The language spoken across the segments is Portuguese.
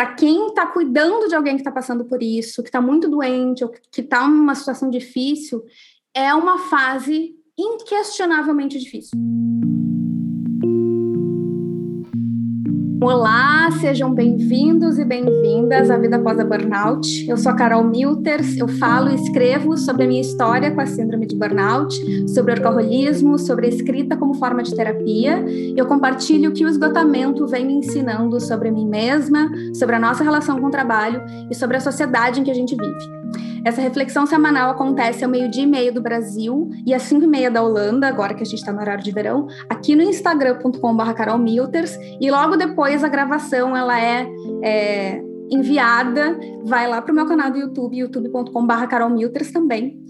para quem está cuidando de alguém que está passando por isso, que está muito doente ou que está numa situação difícil, é uma fase inquestionavelmente difícil. Olá, sejam bem-vindos e bem-vindas à Vida Após a Burnout. Eu sou a Carol Milters, eu falo e escrevo sobre a minha história com a síndrome de burnout, sobre o alcoolismo, sobre a escrita como forma de terapia. Eu compartilho o que o esgotamento vem me ensinando sobre mim mesma, sobre a nossa relação com o trabalho e sobre a sociedade em que a gente vive. Essa reflexão semanal acontece ao meio-dia e meio do Brasil e às cinco e meia da Holanda, agora que a gente está no horário de verão, aqui no instagram.com.br carolmilters, e logo depois a gravação ela é, é enviada, vai lá para o meu canal do YouTube, youtube.com.br carolmilters também.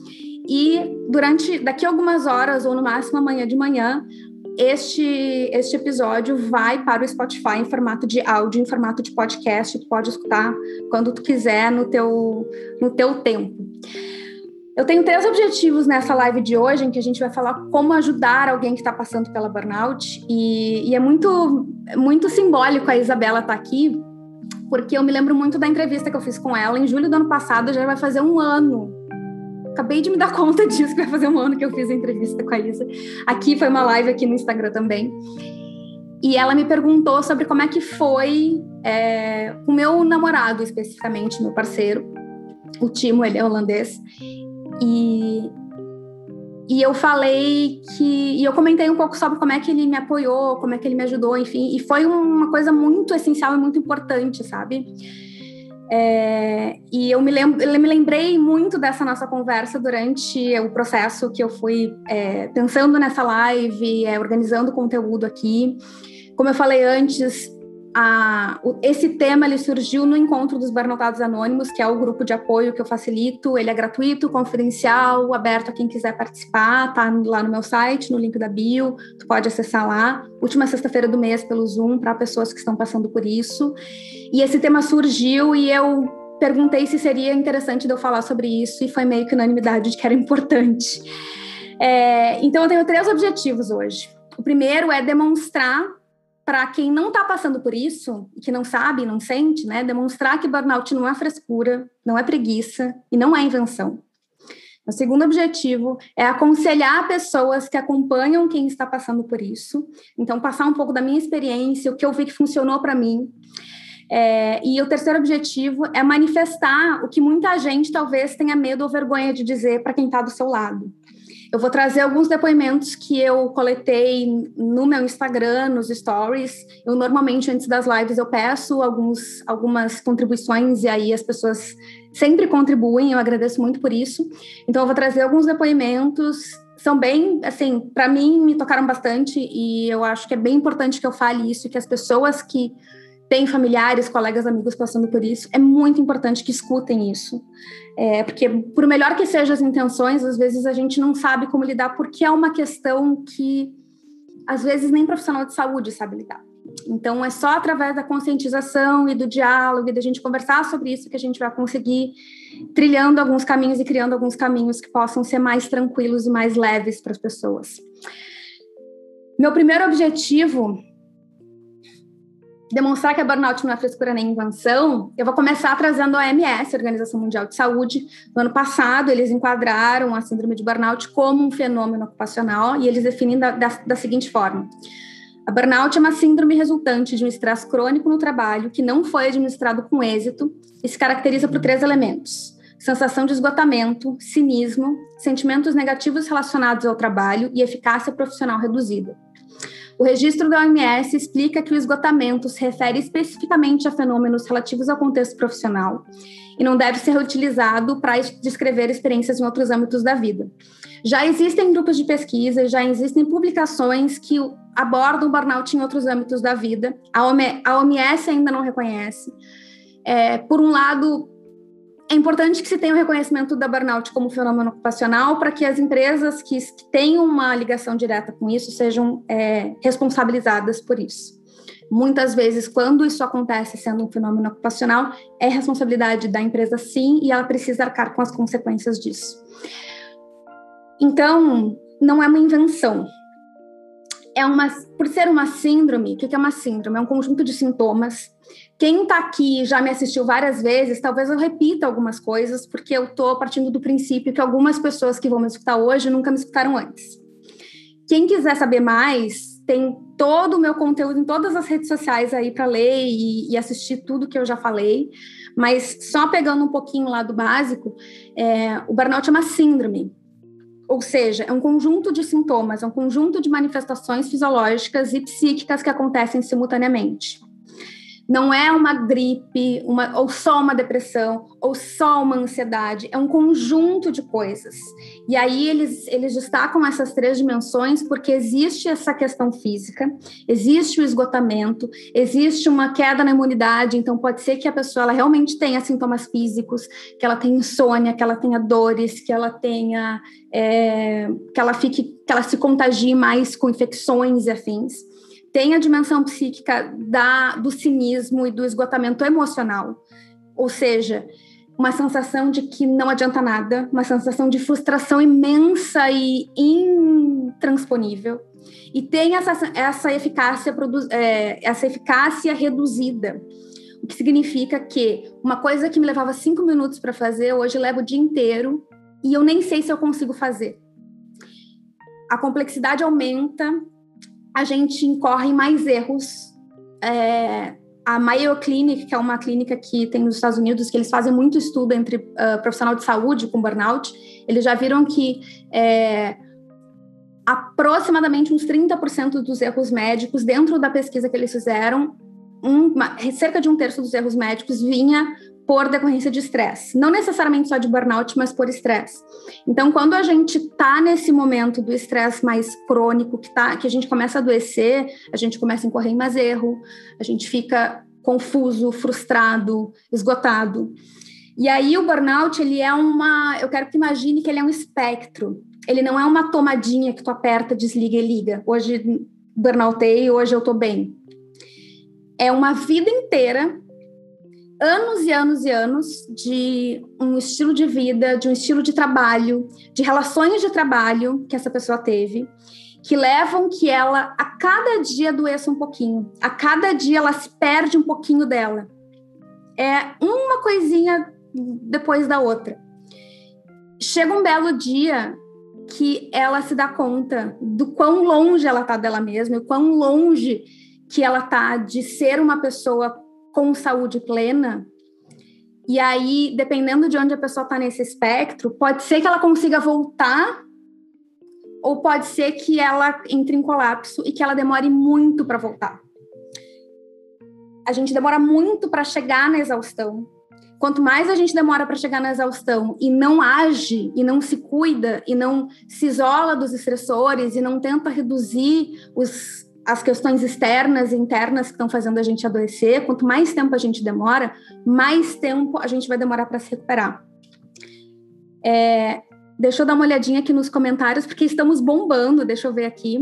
E durante, daqui a algumas horas, ou no máximo amanhã de manhã, este, este episódio vai para o Spotify em formato de áudio, em formato de podcast, tu pode escutar quando tu quiser, no teu, no teu tempo. Eu tenho três objetivos nessa live de hoje, em que a gente vai falar como ajudar alguém que está passando pela burnout, e, e, é muito, muito simbólico a Isabela estar tá aqui, porque eu me lembro muito da entrevista que eu fiz com ela em julho do ano passado, já vai fazer um ano acabei de me dar conta disso, que vai fazer um ano que eu fiz a entrevista com a Isa. Aqui foi uma live aqui no Instagram também. E ela me perguntou sobre como é que foi é, o meu namorado, especificamente, meu parceiro. O Timo, ele é holandês. E, e eu falei que. E eu comentei um pouco sobre como é que ele me apoiou, como é que ele me ajudou, enfim. E foi uma coisa muito essencial e muito importante, sabe? É, e eu me, lembro, eu me lembrei muito dessa nossa conversa durante o processo que eu fui é, pensando nessa live, é, organizando conteúdo aqui. Como eu falei antes, a, esse tema ele surgiu no encontro dos Barnotados Anônimos, que é o grupo de apoio que eu facilito. Ele é gratuito, confidencial, aberto a quem quiser participar. Tá lá no meu site, no link da bio. Tu pode acessar lá. Última sexta-feira do mês pelo Zoom para pessoas que estão passando por isso. E esse tema surgiu e eu perguntei se seria interessante de eu falar sobre isso e foi meio que unanimidade de que era importante. É, então eu tenho três objetivos hoje. O primeiro é demonstrar para quem não está passando por isso, que não sabe, não sente, né, demonstrar que burnout não é frescura, não é preguiça e não é invenção. O segundo objetivo é aconselhar pessoas que acompanham quem está passando por isso. Então, passar um pouco da minha experiência, o que eu vi que funcionou para mim. É, e o terceiro objetivo é manifestar o que muita gente talvez tenha medo ou vergonha de dizer para quem está do seu lado. Eu vou trazer alguns depoimentos que eu coletei no meu Instagram, nos stories. Eu normalmente antes das lives eu peço alguns, algumas contribuições e aí as pessoas sempre contribuem. Eu agradeço muito por isso. Então eu vou trazer alguns depoimentos. São bem, assim, para mim me tocaram bastante e eu acho que é bem importante que eu fale isso, que as pessoas que tem familiares, colegas, amigos passando por isso, é muito importante que escutem isso. É, porque, por melhor que sejam as intenções, às vezes a gente não sabe como lidar, porque é uma questão que, às vezes, nem profissional de saúde sabe lidar. Então, é só através da conscientização e do diálogo e da gente conversar sobre isso que a gente vai conseguir trilhando alguns caminhos e criando alguns caminhos que possam ser mais tranquilos e mais leves para as pessoas. Meu primeiro objetivo demonstrar que a burnout não é frescura nem invenção, eu vou começar trazendo a OMS, a Organização Mundial de Saúde. No ano passado, eles enquadraram a síndrome de burnout como um fenômeno ocupacional e eles definem da, da, da seguinte forma. A burnout é uma síndrome resultante de um estresse crônico no trabalho que não foi administrado com êxito e se caracteriza por três elementos: sensação de esgotamento, cinismo, sentimentos negativos relacionados ao trabalho e eficácia profissional reduzida. O registro da OMS explica que o esgotamento se refere especificamente a fenômenos relativos ao contexto profissional e não deve ser utilizado para descrever experiências em outros âmbitos da vida. Já existem grupos de pesquisa, já existem publicações que abordam o burnout em outros âmbitos da vida. A OMS ainda não reconhece. É, por um lado, é importante que se tenha o reconhecimento da burnout como fenômeno ocupacional para que as empresas que, que tenham uma ligação direta com isso sejam é, responsabilizadas por isso. Muitas vezes, quando isso acontece sendo um fenômeno ocupacional, é responsabilidade da empresa sim, e ela precisa arcar com as consequências disso. Então, não é uma invenção, é uma, por ser uma síndrome, o que é uma síndrome? É um conjunto de sintomas. Quem está aqui já me assistiu várias vezes, talvez eu repita algumas coisas, porque eu estou partindo do princípio que algumas pessoas que vão me escutar hoje nunca me escutaram antes. Quem quiser saber mais, tem todo o meu conteúdo em todas as redes sociais aí para ler e, e, assistir tudo que eu já falei. Mas só pegando um pouquinho lá do básico, é, o burnout é uma síndrome. Ou seja, é um conjunto de sintomas, é um conjunto de manifestações fisiológicas e psíquicas que acontecem simultaneamente. Não é uma gripe, uma, ou só uma depressão, ou só uma ansiedade, é um conjunto de coisas. E aí eles, eles destacam essas três dimensões porque existe essa questão física, existe o esgotamento, existe uma queda na imunidade, então pode ser que a pessoa ela realmente tenha sintomas físicos, que ela tenha insônia, que ela tenha dores, que ela tenha. É, que ela fique, que ela se contagie mais com infecções e afins tem a dimensão psíquica da, do cinismo e do esgotamento emocional, ou seja, uma sensação de que não adianta nada, uma sensação de frustração imensa e intransponível. E tem essa, essa, eficácia, é, essa eficácia reduzida, o que significa que uma coisa que me levava cinco minutos para fazer, hoje leva o dia inteiro e eu nem sei se eu consigo fazer. A complexidade aumenta, a gente incorre mais erros. É, a Mayo Clinic, que é uma clínica que tem nos Estados Unidos, que eles fazem muito estudo entre uh, profissional de saúde com burnout, eles já viram que é, aproximadamente uns 30% dos erros médicos, dentro da pesquisa que eles fizeram, um, cerca de um terço dos erros médicos vinha por decorrência de estresse. Não necessariamente só de burnout, mas por estresse. Então, quando a gente está nesse momento do estresse mais crônico, que, tá, que a gente começa a adoecer, a gente começa a incorrer em mais erro, a gente fica confuso, frustrado, esgotado. E aí o burnout, ele é uma, eu quero que imagine que ele é um espectro. Ele não é uma tomadinha que tu aperta, desliga e liga. Hoje burnoutei, hoje eu tô bem. É uma vida inteira anos e anos e anos de um estilo de vida, de um estilo de trabalho, de relações de trabalho que essa pessoa teve, que levam que ela a cada dia doeça um pouquinho, a cada dia ela se perde um pouquinho dela. É uma coisinha depois da outra. Chega um belo dia que ela se dá conta do quão longe ela tá dela mesma, o quão longe que ela tá de ser uma pessoa com saúde plena. E aí, dependendo de onde a pessoa está nesse espectro, pode ser que ela consiga voltar, ou pode ser que ela entre em colapso e que ela demore muito para voltar. A gente demora muito para chegar na exaustão. Quanto mais a gente demora para chegar na exaustão e não age, e não se cuida, e não se isola dos estressores, e não tenta reduzir os as questões externas e internas que estão fazendo a gente adoecer, quanto mais tempo a gente demora, mais tempo a gente vai demorar para se recuperar. É, deixa eu dar uma olhadinha aqui nos comentários, porque estamos bombando, deixa eu ver aqui.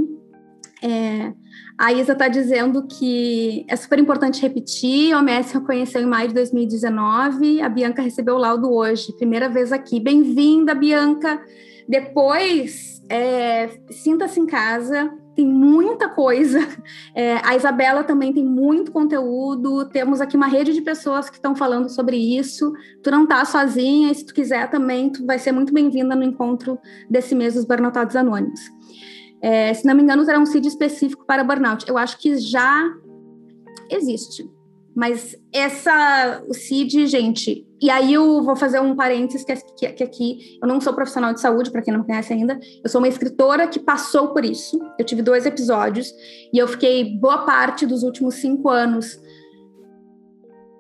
É, a Isa está dizendo que é super importante repetir. A OMS reconheceu em maio de 2019. A Bianca recebeu o laudo hoje, primeira vez aqui. Bem-vinda, Bianca. Depois, é, sinta-se em casa tem muita coisa. É, a Isabela também tem muito conteúdo. Temos aqui uma rede de pessoas que estão falando sobre isso. Tu não tá sozinha, e se tu quiser também, tu vai ser muito bem-vinda no encontro desse mês dos Burnouts Anônimos. É, se não me engano, terá um CID específico para burnout. Eu acho que já existe. Mas essa, o CID, gente, e aí eu vou fazer um parênteses que, que, que aqui eu não sou profissional de saúde, para quem não conhece ainda, eu sou uma escritora que passou por isso. Eu tive dois episódios e eu fiquei boa parte dos últimos cinco anos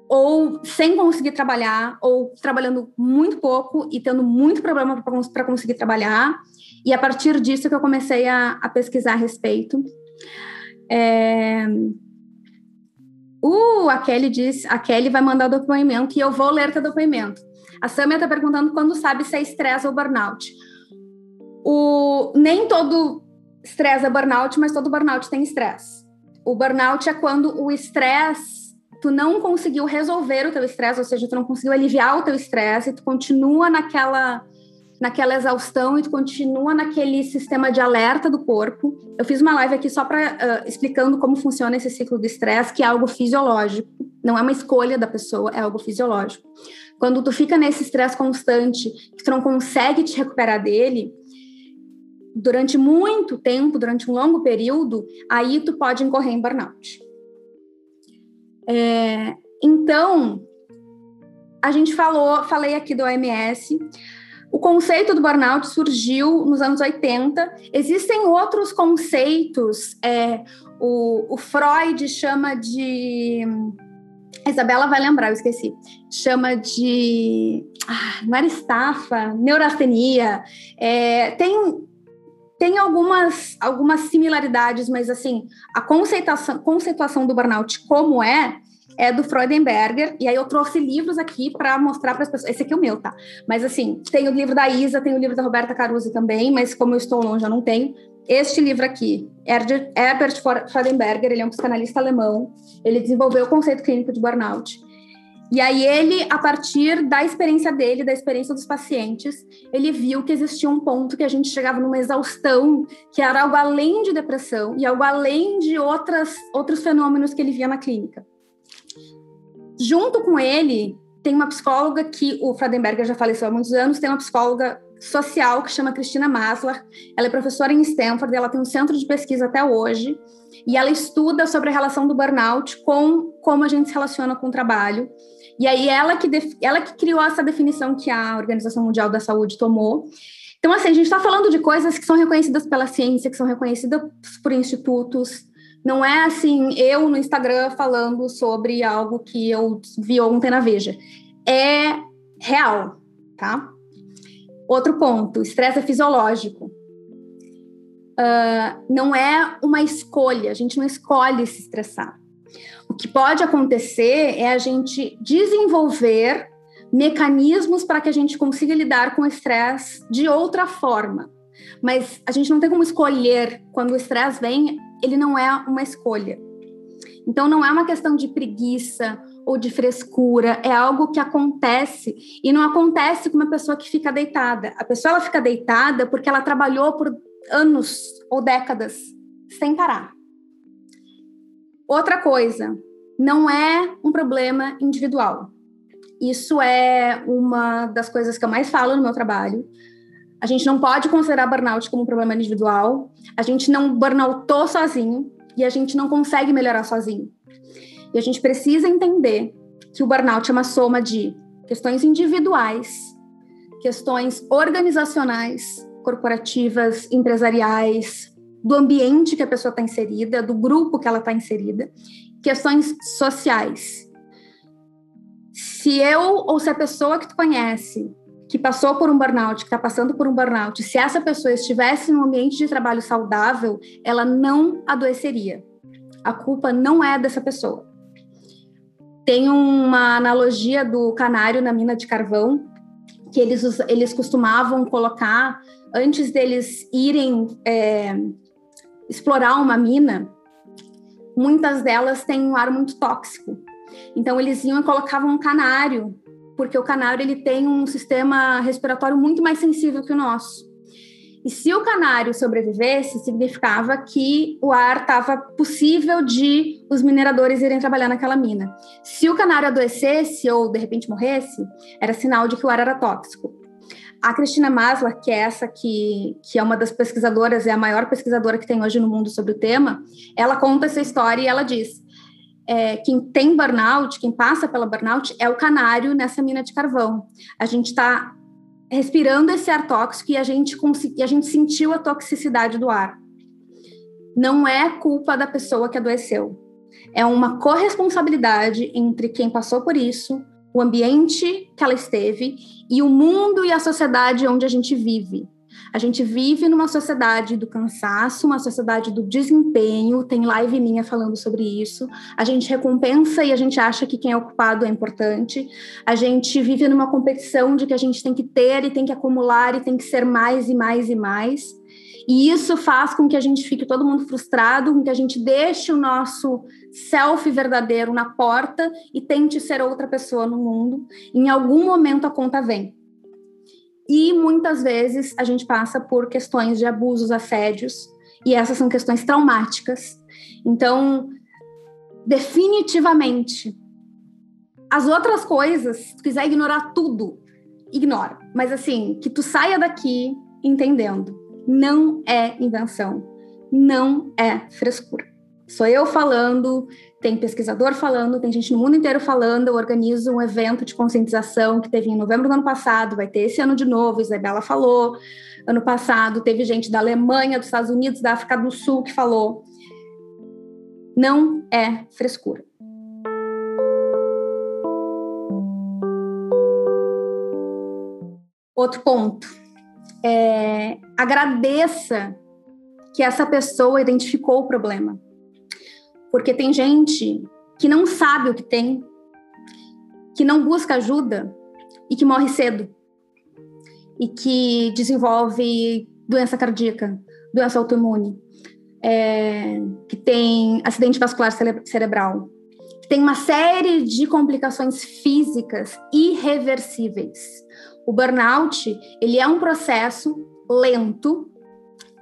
ou sem conseguir trabalhar, ou trabalhando muito pouco e tendo muito problema para conseguir trabalhar. E a partir disso que eu comecei a, a pesquisar a respeito. É, Uh, a Kelly diz, a Kelly vai mandar o depoimento e eu vou ler teu depoimento. A Samia está perguntando quando sabe se é estresse ou burnout. O, nem todo estresse é burnout, mas todo burnout tem estresse. O burnout é quando o estresse, tu não conseguiu resolver o teu estresse, ou seja, tu não conseguiu aliviar o teu estresse, tu continua naquela naquela exaustão e tu continua naquele sistema de alerta do corpo. Eu fiz uma live aqui só para uh, explicando como funciona esse ciclo do estresse, que é algo fisiológico, não é uma escolha da pessoa, é algo fisiológico. Quando tu fica nesse estresse constante, que tu não consegue te recuperar dele, durante muito tempo, durante um longo período, aí tu pode incorrer em burnout. É, então, a gente falou, falei aqui do OMS, o conceito do burnout surgiu nos anos 80. Existem outros conceitos. É, o, o, Freud chama de. A Isabela vai lembrar, eu esqueci. Chama de. Ah, não era estafa, neurastenia. É, tem, tem algumas, algumas similaridades, mas assim, a conceituação, conceituação do burnout como é, é do Freudenberger, e aí eu trouxe livros aqui para mostrar para as pessoas. Esse aqui é o meu, tá? Mas assim, tem o livro da Isa, tem o livro da Roberta Caruso também, mas como eu estou longe, eu não tenho. Este livro aqui, Herbert Freudenberger, ele é um psicanalista alemão, ele desenvolveu o conceito clínico de burnout. E aí ele, a partir da experiência dele, da experiência dos pacientes, ele viu que existia um ponto que a gente chegava numa exaustão, que era algo além de depressão e algo além de outras, outros fenômenos que ele via na clínica. Junto com ele, tem uma psicóloga que o Fradenberger já faleceu há muitos anos, tem uma psicóloga social que chama Cristina Maslar. Ela é professora em Stanford, ela tem um centro de pesquisa até hoje, e ela estuda sobre a relação do burnout com como a gente se relaciona com o trabalho. E aí ela que, ela que criou essa definição que a Organização Mundial da Saúde tomou. Então, assim, a gente está falando de coisas que são reconhecidas pela ciência, que são reconhecidas por institutos, não é assim, eu no Instagram falando sobre algo que eu vi ontem na Veja. É real, tá? Outro ponto: estresse é fisiológico. Uh, não é uma escolha, a gente não escolhe se estressar. O que pode acontecer é a gente desenvolver mecanismos para que a gente consiga lidar com o estresse de outra forma. Mas a gente não tem como escolher quando o estresse vem, ele não é uma escolha. Então não é uma questão de preguiça ou de frescura, é algo que acontece e não acontece com uma pessoa que fica deitada. A pessoa ela fica deitada porque ela trabalhou por anos ou décadas sem parar. Outra coisa, não é um problema individual. Isso é uma das coisas que eu mais falo no meu trabalho. A gente não pode considerar burnout como um problema individual. A gente não burnoutou sozinho e a gente não consegue melhorar sozinho. E a gente precisa entender que o burnout é uma soma de questões individuais, questões organizacionais, corporativas, empresariais, do ambiente que a pessoa está inserida, do grupo que ela está inserida, questões sociais. Se eu ou se a pessoa que tu conhece que passou por um burnout, que está passando por um burnout, se essa pessoa estivesse num ambiente de trabalho saudável, ela não adoeceria. A culpa não é dessa pessoa. Tem uma analogia do canário na mina de carvão, que eles, eles costumavam colocar, antes deles irem é, explorar uma mina, muitas delas têm um ar muito tóxico. Então, eles iam e colocavam um canário porque o canário ele tem um sistema respiratório muito mais sensível que o nosso. E se o canário sobrevivesse, significava que o ar estava possível de os mineradores irem trabalhar naquela mina. Se o canário adoecesse ou de repente morresse, era sinal de que o ar era tóxico. A Cristina Maslar, que é essa que, que é uma das pesquisadoras, é a maior pesquisadora que tem hoje no mundo sobre o tema, ela conta essa história e ela diz: é, quem tem burnout, quem passa pela burnout, é o canário nessa mina de carvão. A gente está respirando esse ar tóxico e a gente, e a gente sentiu a toxicidade do ar. Não é culpa da pessoa que adoeceu. É uma corresponsabilidade entre quem passou por isso, o ambiente que ela esteve e o mundo e a sociedade onde a gente vive. A gente vive numa sociedade do cansaço, uma sociedade do desempenho, tem live minha falando sobre isso. A gente recompensa e a gente acha que quem é ocupado é importante. A gente vive numa competição de que a gente tem que ter e tem que acumular e tem que ser mais e mais e mais. E isso faz com que a gente fique todo mundo frustrado, com que a gente deixe o nosso self verdadeiro na porta e tente ser outra pessoa no mundo. Em algum momento a conta vem. E muitas vezes a gente passa por questões de abusos, assédios, e essas são questões traumáticas. Então, definitivamente, as outras coisas, se tu quiser ignorar tudo, ignora. Mas assim, que tu saia daqui entendendo. Não é invenção. Não é frescura. Sou eu falando, tem pesquisador falando, tem gente no mundo inteiro falando. Eu organizo um evento de conscientização que teve em novembro do ano passado, vai ter esse ano de novo. Isabela falou. Ano passado teve gente da Alemanha, dos Estados Unidos, da África do Sul que falou. Não é frescura. Outro ponto. É, agradeça que essa pessoa identificou o problema porque tem gente que não sabe o que tem, que não busca ajuda e que morre cedo. E que desenvolve doença cardíaca, doença autoimune, é, que tem acidente vascular cerebral, que tem uma série de complicações físicas irreversíveis. O burnout, ele é um processo lento,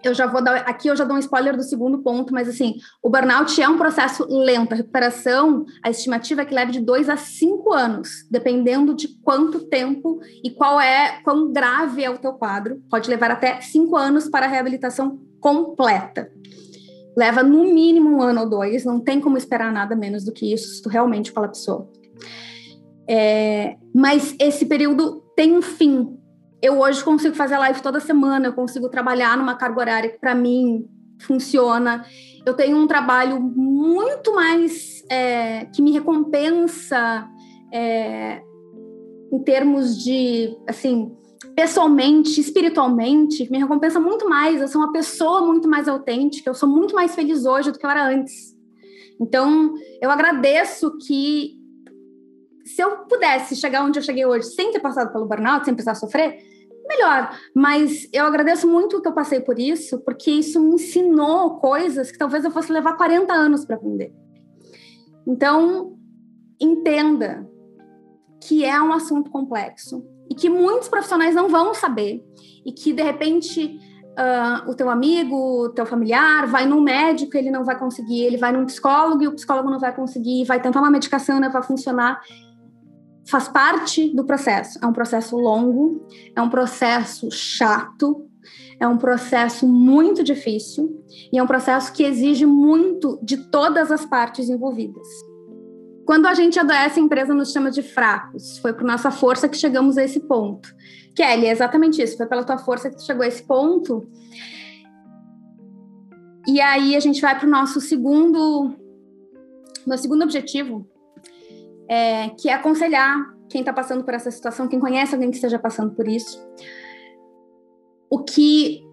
eu já vou dar aqui eu já dou um spoiler do segundo ponto, mas assim, o burnout é um processo lento. A recuperação, a estimativa é que leve de dois a cinco anos, dependendo de quanto tempo e qual é, quão grave é o teu quadro. Pode levar até cinco anos para a reabilitação completa. Leva no mínimo um ano ou dois, não tem como esperar nada menos do que isso se tu realmente colapsou. É, mas esse período tem um fim, eu hoje consigo fazer live toda semana, eu consigo trabalhar numa carga horária que para mim funciona. Eu tenho um trabalho muito mais é, que me recompensa é, em termos de, assim, pessoalmente, espiritualmente, me recompensa muito mais. Eu sou uma pessoa muito mais autêntica, eu sou muito mais feliz hoje do que eu era antes. Então, eu agradeço que se eu pudesse chegar onde eu cheguei hoje sem ter passado pelo burnout, sem precisar sofrer, melhor. Mas eu agradeço muito que eu passei por isso, porque isso me ensinou coisas que talvez eu fosse levar 40 anos para aprender. Então, entenda que é um assunto complexo e que muitos profissionais não vão saber e que de repente uh, o teu amigo, o teu familiar vai num médico, ele não vai conseguir, ele vai num psicólogo e o psicólogo não vai conseguir, vai tentar uma medicação, não vai funcionar faz parte do processo. É um processo longo, é um processo chato, é um processo muito difícil e é um processo que exige muito de todas as partes envolvidas. Quando a gente adoece, a empresa nos chama de fracos. Foi por nossa força que chegamos a esse ponto. Kelly, é exatamente isso. Foi pela tua força que tu chegou a esse ponto. E aí a gente vai para o nosso segundo, meu segundo objetivo, é, que é aconselhar quem está passando por essa situação, quem conhece alguém que esteja passando por isso. O que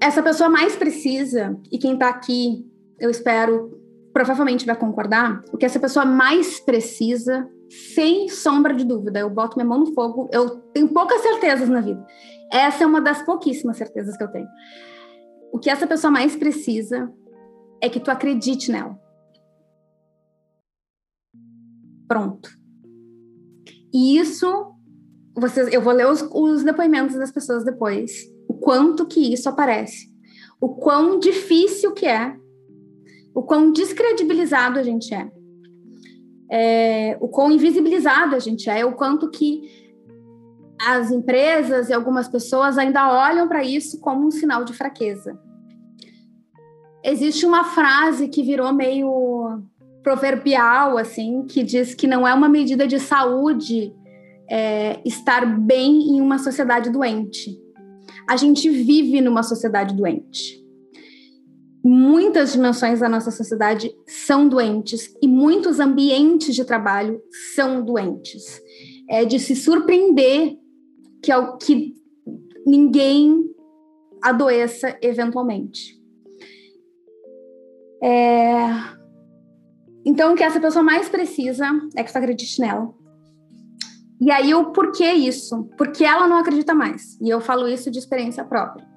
essa pessoa mais precisa, e quem está aqui, eu espero, provavelmente vai concordar, o que essa pessoa mais precisa, sem sombra de dúvida, eu boto minha mão no fogo, eu tenho poucas certezas na vida. Essa é uma das pouquíssimas certezas que eu tenho. O que essa pessoa mais precisa é que tu acredite nela. Pronto. E isso, vocês, eu vou ler os, os depoimentos das pessoas depois. O quanto que isso aparece. O quão difícil que é. O quão descredibilizado a gente é. é o quão invisibilizado a gente é. O quanto que as empresas e algumas pessoas ainda olham para isso como um sinal de fraqueza. Existe uma frase que virou meio proverbial, assim, que diz que não é uma medida de saúde é, estar bem em uma sociedade doente. A gente vive numa sociedade doente. Muitas dimensões da nossa sociedade são doentes e muitos ambientes de trabalho são doentes. É de se surpreender que, que ninguém adoeça eventualmente. É, então, o que essa pessoa mais precisa é que tu acredite nela. E aí, o porquê isso? Porque ela não acredita mais. E eu falo isso de experiência própria.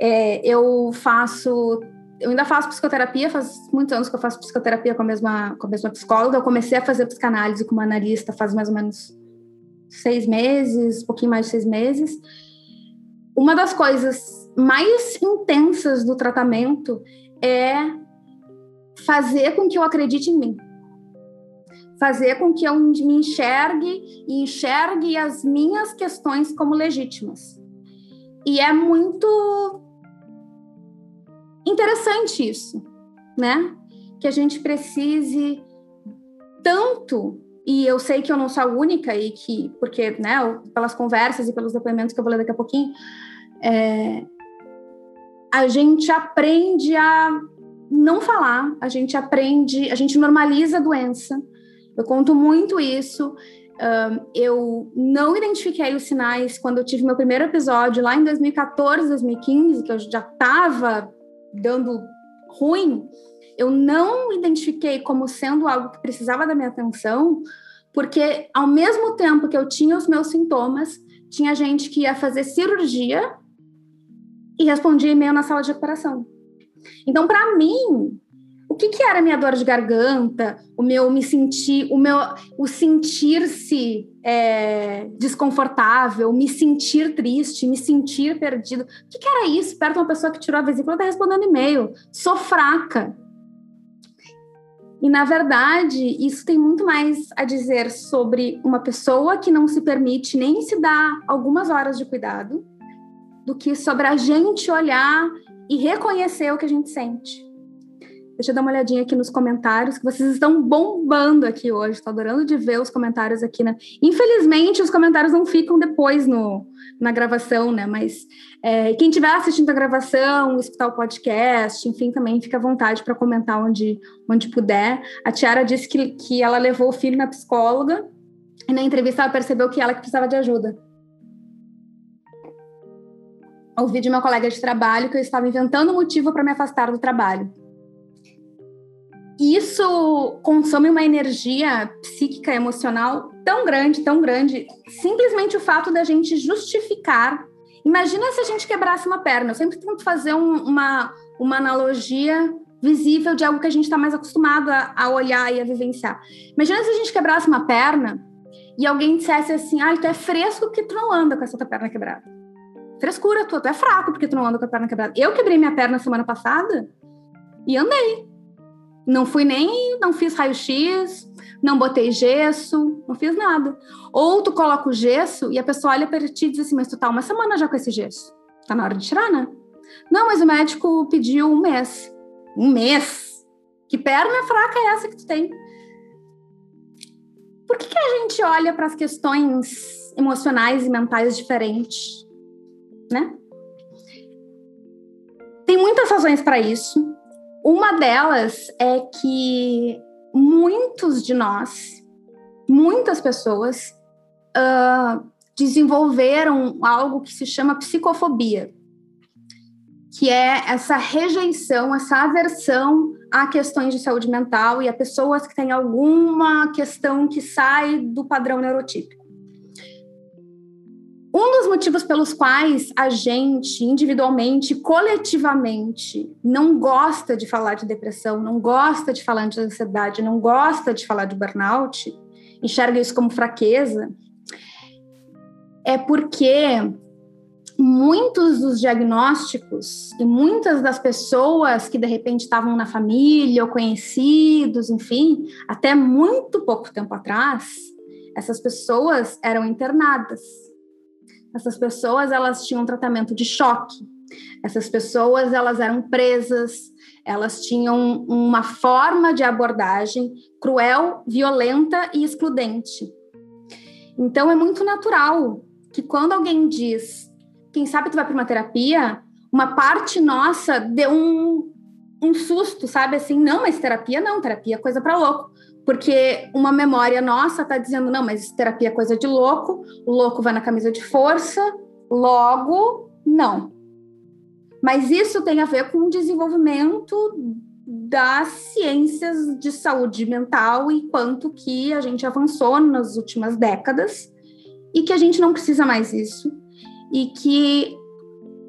É, eu faço. Eu ainda faço psicoterapia, faz muitos anos que eu faço psicoterapia com a mesma, com a mesma psicóloga. Eu comecei a fazer psicanálise com uma analista faz mais ou menos seis meses, um pouquinho mais de seis meses. uma das coisas mais intensas do tratamento é fazer com que eu acredite em mim. Fazer com que eu me enxergue e enxergue as minhas questões como legítimas. E é muito interessante isso, né? Que a gente precise tanto e eu sei que eu não sou a única e que porque né pelas conversas e pelos depoimentos que eu vou ler daqui a pouquinho é, a gente aprende a não falar a gente aprende a gente normaliza a doença. Eu conto muito isso. Eu não identifiquei os sinais quando eu tive meu primeiro episódio lá em 2014 2015 que eu já estava dando ruim. Eu não identifiquei como sendo algo que precisava da minha atenção, porque ao mesmo tempo que eu tinha os meus sintomas, tinha gente que ia fazer cirurgia e respondia e-mail na sala de recuperação. Então, para mim, o que, que era a minha dor de garganta, o meu me sentir, o meu o sentir-se é, desconfortável, me sentir triste, me sentir perdido. O que, que era isso perto de uma pessoa que tirou a vesícula está respondendo e-mail? Sou fraca. E, na verdade, isso tem muito mais a dizer sobre uma pessoa que não se permite nem se dar algumas horas de cuidado, do que sobre a gente olhar e reconhecer o que a gente sente. Deixa eu dar uma olhadinha aqui nos comentários, que vocês estão bombando aqui hoje. Estou adorando de ver os comentários aqui. Né? Infelizmente, os comentários não ficam depois no, na gravação, né? Mas é, quem estiver assistindo a gravação, escutar o podcast, enfim, também fica à vontade para comentar onde, onde puder. A Tiara disse que, que ela levou o filho na psicóloga e na entrevista ela percebeu que ela que precisava de ajuda. Ouvi de meu colega de trabalho que eu estava inventando motivo para me afastar do trabalho isso consome uma energia psíquica, emocional tão grande, tão grande, simplesmente o fato da gente justificar. Imagina se a gente quebrasse uma perna. Eu sempre tento fazer um, uma, uma analogia visível de algo que a gente está mais acostumado a, a, olhar e a vivenciar. Imagina se a gente quebrasse uma perna e alguém dissesse assim: ah, tu é fresco porque tu não anda com essa tua perna quebrada. Frescura tua, tu é fraco porque tu não anda com a perna quebrada. Eu quebrei minha perna semana passada e andei. Não fui nem, não fiz raio-x, não botei gesso, não fiz nada. Ou tu coloca o gesso e a pessoa olha para ti e diz assim, mas tu tá uma semana já com esse gesso. Tá na hora de tirar, né? Não, mas o médico pediu um mês. Um mês? Que perna fraca é essa que tu tem? Por que, que a gente olha para as questões emocionais e mentais diferentes, né? Tem muitas razões para isso. Uma delas é que muitos de nós, muitas pessoas, uh, desenvolveram algo que se chama psicofobia, que é essa rejeição, essa aversão a questões de saúde mental e a pessoas que têm alguma questão que sai do padrão neurotípico. Motivos pelos quais a gente, individualmente, coletivamente, não gosta de falar de depressão, não gosta de falar de ansiedade, não gosta de falar de burnout, enxerga isso como fraqueza, é porque muitos dos diagnósticos e muitas das pessoas que de repente estavam na família ou conhecidos, enfim, até muito pouco tempo atrás, essas pessoas eram internadas essas pessoas elas tinham tratamento de choque. Essas pessoas elas eram presas, elas tinham uma forma de abordagem cruel, violenta e excludente. Então é muito natural que quando alguém diz, quem sabe tu vai para uma terapia, uma parte nossa deu um, um susto, sabe assim, não, mas terapia não, terapia é coisa para louco porque uma memória nossa está dizendo, não, mas terapia é coisa de louco, o louco vai na camisa de força, logo, não. Mas isso tem a ver com o desenvolvimento das ciências de saúde mental e quanto que a gente avançou nas últimas décadas e que a gente não precisa mais isso e que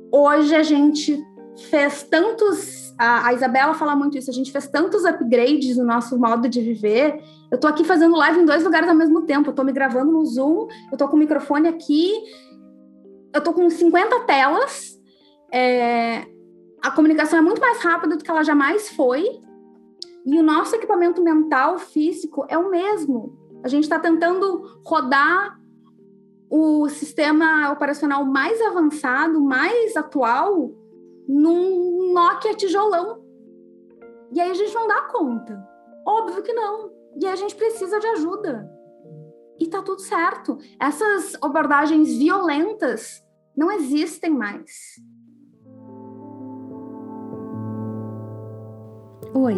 hoje a gente fez tantos a, a, Isabela fala muito isso, a gente fez tantos upgrades no nosso modo de viver. Eu tô aqui fazendo live em dois lugares ao mesmo tempo. Eu tô me gravando no Zoom, eu tô com o microfone aqui. eu tô com 50 telas, é, a comunicação é muito mais rápida do que ela jamais foi, e o nosso equipamento mental, físico, é o mesmo. A gente está tentando rodar o sistema operacional mais avançado, mais atual, num Nokia tijolão. E aí a gente não dá conta. Óbvio que não. E a gente precisa de ajuda. E tá tudo certo. Essas abordagens violentas não existem mais. Oi,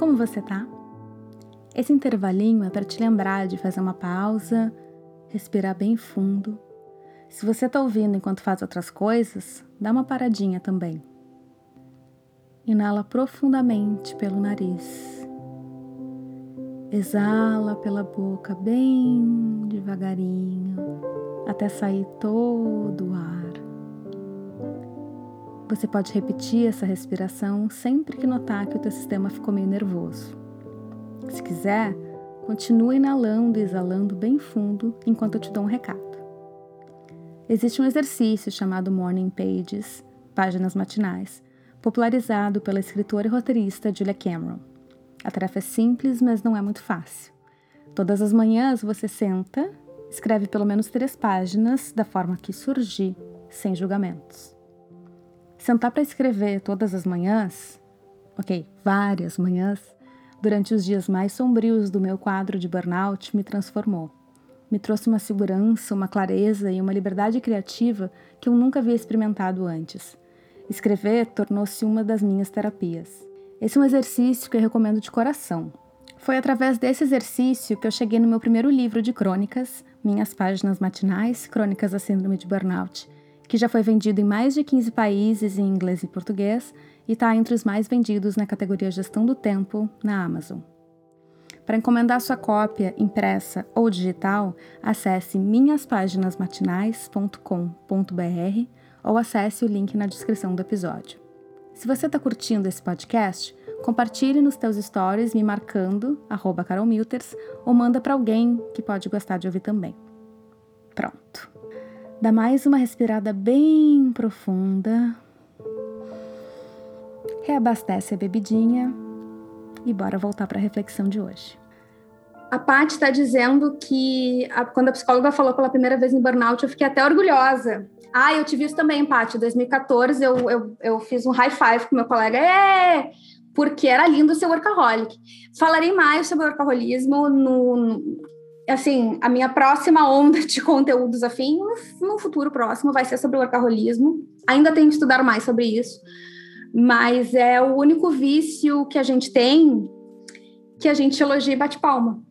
como você tá? Esse intervalinho é para te lembrar de fazer uma pausa, respirar bem fundo. Se você tá ouvindo enquanto faz outras coisas, dá uma paradinha também. Inala profundamente pelo nariz. Exala pela boca bem devagarinho, até sair todo o ar. Você pode repetir essa respiração sempre que notar que o teu sistema ficou meio nervoso. Se quiser, continue inalando e exalando bem fundo enquanto eu te dou um recado. Existe um exercício chamado Morning Pages, páginas matinais, popularizado pela escritora e roteirista Julia Cameron. A tarefa é simples, mas não é muito fácil. Todas as manhãs você senta, escreve pelo menos três páginas da forma que surgir, sem julgamentos. Sentar para escrever todas as manhãs, ok, várias manhãs, durante os dias mais sombrios do meu quadro de burnout me transformou. Me trouxe uma segurança, uma clareza e uma liberdade criativa que eu nunca havia experimentado antes. Escrever tornou-se uma das minhas terapias. Esse é um exercício que eu recomendo de coração. Foi através desse exercício que eu cheguei no meu primeiro livro de crônicas, Minhas Páginas Matinais, Crônicas da Síndrome de Burnout, que já foi vendido em mais de 15 países em inglês e português e está entre os mais vendidos na categoria Gestão do Tempo na Amazon. Para encomendar sua cópia impressa ou digital, acesse minhaspáginasmatinais.com.br ou acesse o link na descrição do episódio. Se você está curtindo esse podcast, compartilhe nos teus stories me marcando, carolmilters, ou manda para alguém que pode gostar de ouvir também. Pronto. Dá mais uma respirada bem profunda. Reabastece a bebidinha e bora voltar para a reflexão de hoje. A Paty está dizendo que a, quando a psicóloga falou pela primeira vez em burnout, eu fiquei até orgulhosa. Ah, eu tive isso também, Paty. Em 2014, eu, eu, eu fiz um high five com meu colega. É! Porque era lindo ser workaholic. Falarei mais sobre workaholismo no, no assim, a minha próxima onda de conteúdos afim, no, futuro próximo, vai ser sobre workaholismo. Ainda tenho que estudar mais sobre isso. Mas é o único vício que a gente tem que a gente elogia e bate palma.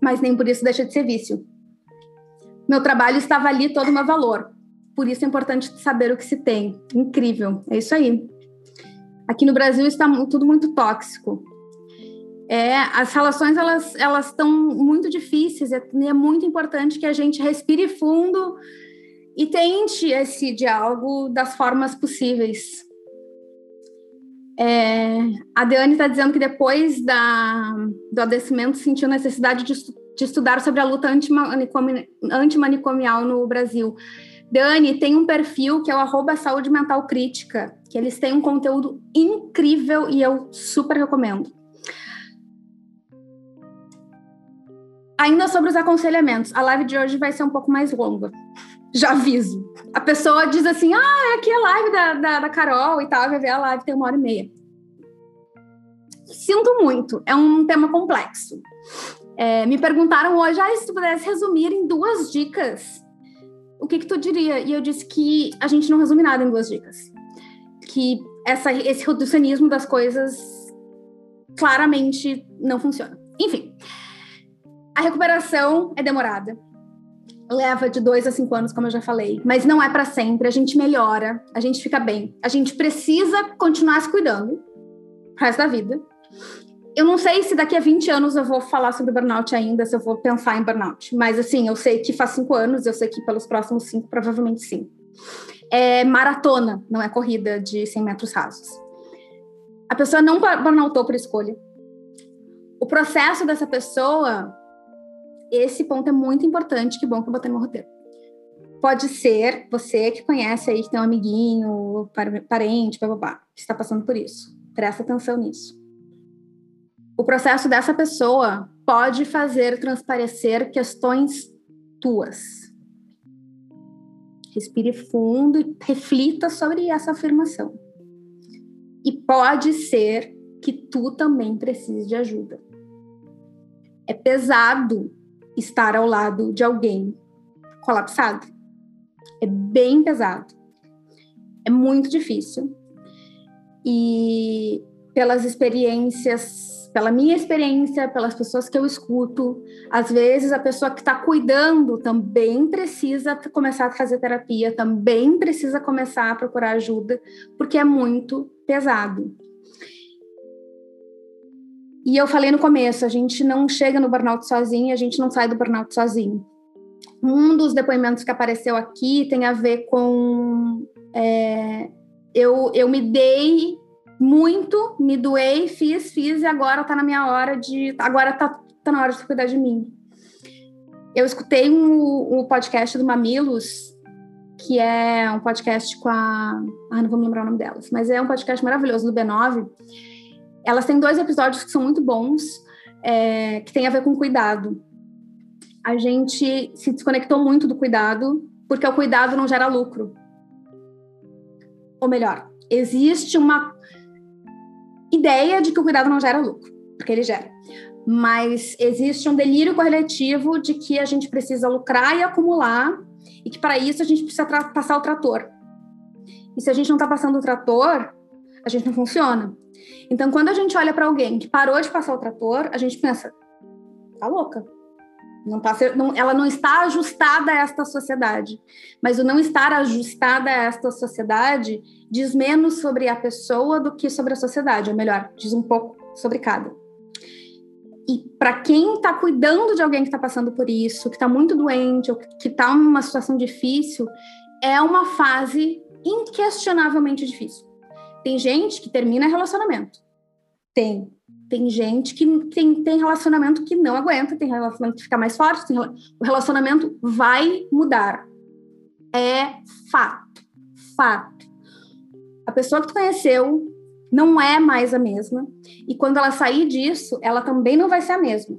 mas nem por isso deixa de ser vício. Meu trabalho estava ali todo o meu valor. Por isso é importante saber o que se tem. Incrível, é isso aí. Aqui no Brasil está tudo muito tóxico. É, as relações elas elas estão muito difíceis. É, é muito importante que a gente respire fundo e tente esse diálogo das formas possíveis. É, a Deane está dizendo que depois da, do adoecimento sentiu necessidade de, de estudar sobre a luta antimanicomial no Brasil. Dani, tem um perfil que é o arroba saúde mental crítica, que eles têm um conteúdo incrível e eu super recomendo. Ainda sobre os aconselhamentos, a live de hoje vai ser um pouco mais longa. Já aviso. A pessoa diz assim: ah, aqui é a live da, da, da Carol e tal, vai ver a live tem uma hora e meia. Sinto muito, é um tema complexo. É, me perguntaram hoje, ah, se tu pudesse resumir em duas dicas, o que que tu diria? E eu disse que a gente não resume nada em duas dicas. Que essa, esse reducionismo das coisas claramente não funciona. Enfim, a recuperação é demorada. Leva de dois a cinco anos, como eu já falei, mas não é para sempre. A gente melhora, a gente fica bem. A gente precisa continuar se cuidando o resto da vida eu não sei se daqui a 20 anos eu vou falar sobre burnout ainda, se eu vou pensar em burnout. Mas, assim, eu sei que faz cinco anos, eu sei que pelos próximos cinco, provavelmente sim. É maratona, não é corrida de 100 metros rasos. A pessoa não burnoutou por escolha. O processo dessa pessoa esse ponto é muito importante, que bom que eu botei no roteiro. Pode ser você que conhece aí, que tem um amiguinho, parente, babá, que está passando por isso. Presta atenção nisso. O processo dessa pessoa pode fazer transparecer questões tuas. Respire fundo e reflita sobre essa afirmação. E pode ser que tu também precise de ajuda. É pesado estar ao lado de alguém colapsado. É bem pesado. É muito difícil. E pelas experiências, pela minha experiência, pelas pessoas que eu escuto, às vezes a pessoa que está cuidando também precisa começar a fazer terapia, também precisa começar a procurar ajuda, porque é muito pesado. E eu falei no começo, a gente não chega no burnout sozinho, a gente não sai do burnout sozinho. Um dos depoimentos que apareceu aqui tem a ver com é, eu, eu me dei muito, me doei, fiz, fiz, e agora tá na minha hora de. Agora tá, tá na hora de cuidar de mim. Eu escutei um, um podcast do Mamilos, que é um podcast com a. Ah, não vou me lembrar o nome delas, mas é um podcast maravilhoso do B9 elas têm dois episódios que são muito bons, é, que tem a ver com cuidado. A gente se desconectou muito do cuidado, porque o cuidado não gera lucro. Ou melhor, existe uma ideia de que o cuidado não gera lucro, porque ele gera. Mas existe um delírio coletivo de que a gente precisa lucrar e acumular, e que para isso a gente precisa passar o trator. E se a gente não está passando o trator, a gente não funciona. Então, quando a gente olha para alguém que parou de passar o trator, a gente pensa, tá louca. Não tá, não, ela não está ajustada a esta sociedade. Mas o não estar ajustada a esta sociedade diz menos sobre a pessoa do que sobre a sociedade, ou melhor, diz um pouco sobre cada. E para quem está cuidando de alguém que está passando por isso, que está muito doente, ou que está numa situação difícil, é uma fase inquestionavelmente difícil. Tem gente que termina relacionamento. Tem. Tem gente que tem, tem relacionamento que não aguenta, tem relacionamento que fica mais forte, tem, o relacionamento vai mudar. É fato. Fato. A pessoa que tu conheceu não é mais a mesma. E quando ela sair disso, ela também não vai ser a mesma.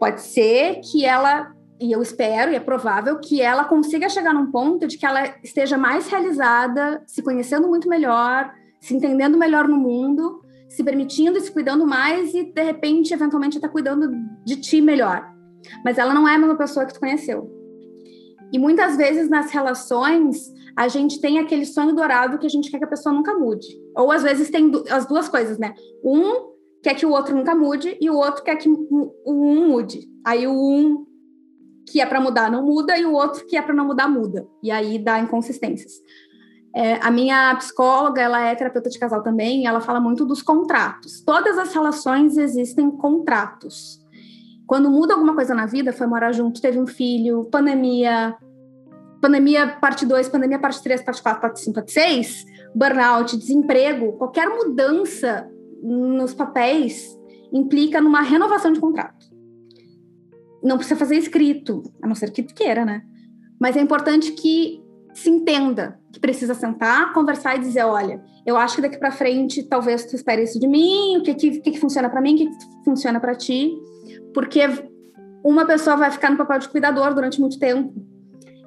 Pode ser que ela, e eu espero, e é provável, que ela consiga chegar num ponto de que ela esteja mais realizada, se conhecendo muito melhor, se entendendo melhor no mundo, se permitindo e se cuidando mais e, de repente, eventualmente, até cuidando de ti melhor. Mas ela não é a mesma pessoa que tu conheceu. E muitas vezes nas relações, a gente tem aquele sonho dourado que a gente quer que a pessoa nunca mude. Ou às vezes tem as duas coisas, né? Um quer que o outro nunca mude e o outro quer que o um mude. Aí o um que é para mudar não muda e o outro que é para não mudar muda. E aí dá inconsistências. É, a minha psicóloga, ela é terapeuta de casal também, e ela fala muito dos contratos. Todas as relações existem contratos. Quando muda alguma coisa na vida, foi morar junto, teve um filho, pandemia, pandemia parte 2, pandemia parte 3, parte 4, parte 5, parte 6, burnout, desemprego, qualquer mudança nos papéis implica numa renovação de contrato. Não precisa fazer escrito, a não ser que queira, né? Mas é importante que se entenda que precisa sentar, conversar e dizer, olha, eu acho que daqui para frente talvez tu espere isso de mim, o que que, que, que funciona para mim, o que, que funciona para ti, porque uma pessoa vai ficar no papel de cuidador durante muito tempo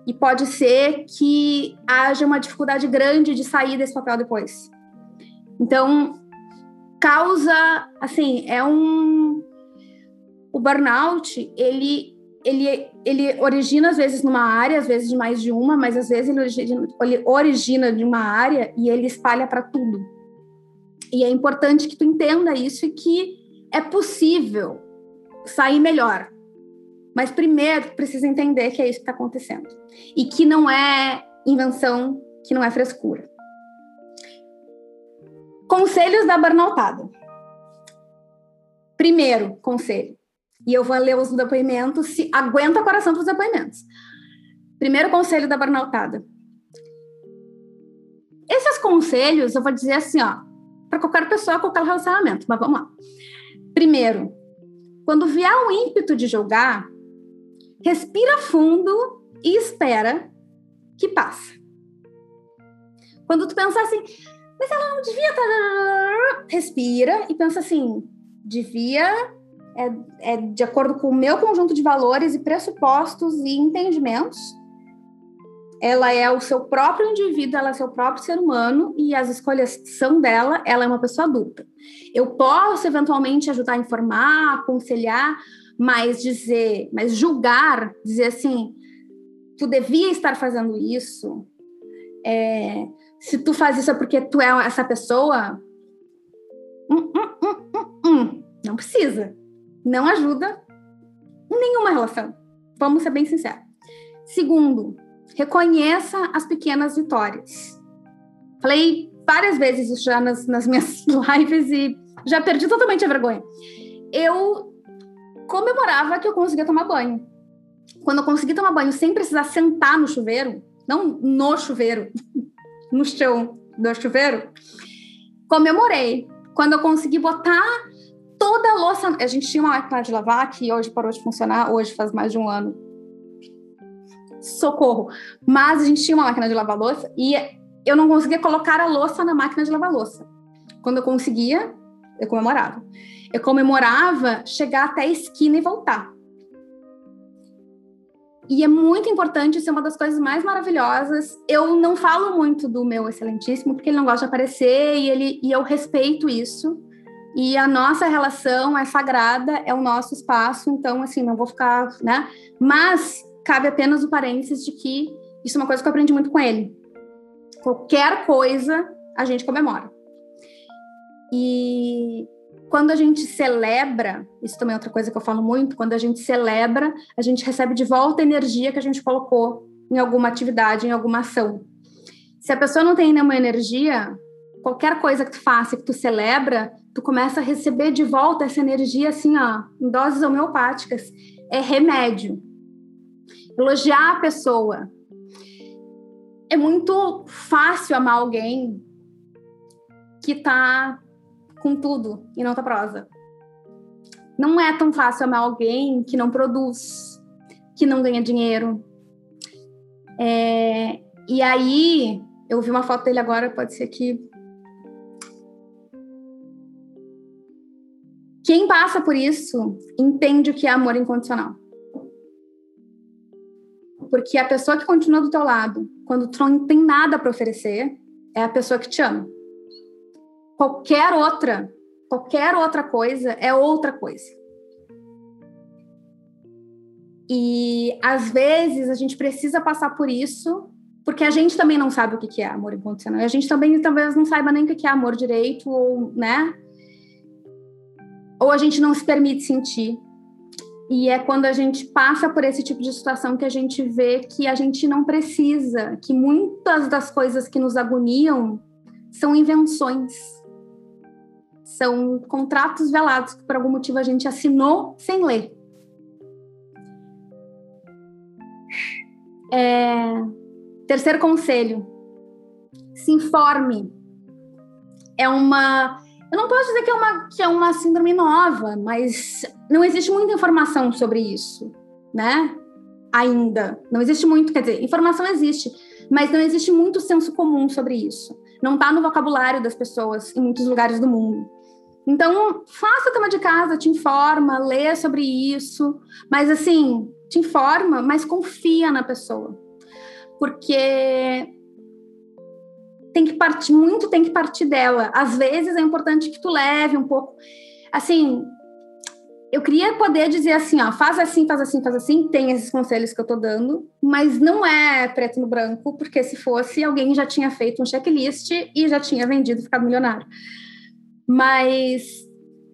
e pode ser que haja uma dificuldade grande de sair desse papel depois. Então, causa, assim, é um o burnout, ele ele, ele origina às vezes numa área, às vezes de mais de uma, mas às vezes ele origina, ele origina de uma área e ele espalha para tudo. E é importante que tu entenda isso e que é possível sair melhor. Mas primeiro precisa entender que é isso que está acontecendo e que não é invenção, que não é frescura. Conselhos da burnoutada. Primeiro conselho: e eu vou ler os depoimentos, se aguenta o coração para os depoimentos. Primeiro conselho da burnoutada. Esses conselhos, eu vou dizer assim, ó, para qualquer pessoa, qualquer relacionamento, mas vamos lá. Primeiro, quando vier o ímpeto de julgar, respira fundo e espera que passa. Quando tu pensar assim, mas ela não devia estar. Tá, respira e pensa assim: devia. É, é de acordo com o meu conjunto de valores e pressupostos e entendimentos. Ela é o seu próprio indivíduo, ela é seu próprio ser humano e as escolhas são dela, ela é uma pessoa adulta. Eu posso eventualmente ajudar a informar, aconselhar, mas dizer, mas julgar, dizer assim, tu devia estar fazendo isso, é, se tu faz isso é porque tu é essa pessoa, hum, hum, hum, não precisa. Não ajuda em nenhuma relação. Vamos ser bem sinceros. Segundo, reconheça as pequenas vitórias. Falei várias vezes isso já nas, nas minhas lives e já perdi totalmente a vergonha. Eu comemorava que eu conseguia tomar banho. Quando eu consegui tomar banho sem precisar sentar no chuveiro, não no chuveiro, no chão do chuveiro, comemorei. Quando eu consegui botar toda a louça. A gente tinha uma máquina de lavar que hoje parou de funcionar, hoje faz mais de um ano. Socorro! Mas a gente tinha uma máquina de lavar louça e eu não conseguia colocar a louça na máquina de lavar louça. Quando eu conseguia, eu comemorava. Eu comemorava chegar até a esquina e voltar. E é muito importante, isso é uma das coisas mais maravilhosas. Eu não falo muito do meu excelentíssimo, porque ele não gosta de aparecer e, ele, e eu respeito isso. E a nossa relação é sagrada, é o nosso espaço, então, assim, não vou ficar, né? Mas cabe apenas o parênteses de que isso é uma coisa que eu aprendi muito com ele. Qualquer coisa a gente comemora. E quando a gente celebra, isso também é outra coisa que eu falo muito, quando a gente celebra, a gente recebe de volta a energia que a gente colocou em alguma atividade, em alguma ação. Se a pessoa não tem nenhuma energia, qualquer coisa que tu faça, que tu celebra, tu começa a receber de volta essa energia assim, ó, em doses homeopáticas. É remédio. Elogiar a pessoa. É muito fácil amar alguém que tá com tudo e não tá prosa. Não é tão fácil amar alguém que não produz, que não ganha dinheiro. É, e aí, eu vi uma foto dele agora, pode ser que. Quem passa por isso entende o que é amor incondicional. Porque a pessoa que continua do teu lado, quando tu não tem nada para oferecer, é a pessoa que te ama qualquer outra, qualquer outra coisa é outra coisa. E às vezes a gente precisa passar por isso, porque a gente também não sabe o que é amor incondicional. E a gente também talvez não saiba nem o que é amor direito, ou, né? Ou a gente não se permite sentir. E é quando a gente passa por esse tipo de situação que a gente vê que a gente não precisa, que muitas das coisas que nos agoniam são invenções são contratos velados que por algum motivo a gente assinou sem ler. É... Terceiro conselho: se informe. É uma. Eu não posso dizer que é, uma, que é uma síndrome nova, mas não existe muita informação sobre isso, né? Ainda. Não existe muito, quer dizer, informação existe, mas não existe muito senso comum sobre isso. Não está no vocabulário das pessoas em muitos lugares do mundo. Então, faça a cama de casa, te informa, lê sobre isso, mas assim, te informa, mas confia na pessoa. Porque tem que partir, muito tem que partir dela. Às vezes é importante que tu leve um pouco. Assim, eu queria poder dizer assim, ó, faz assim, faz assim, faz assim, tem esses conselhos que eu tô dando, mas não é preto no branco, porque se fosse, alguém já tinha feito um checklist e já tinha vendido ficado milionário. Mas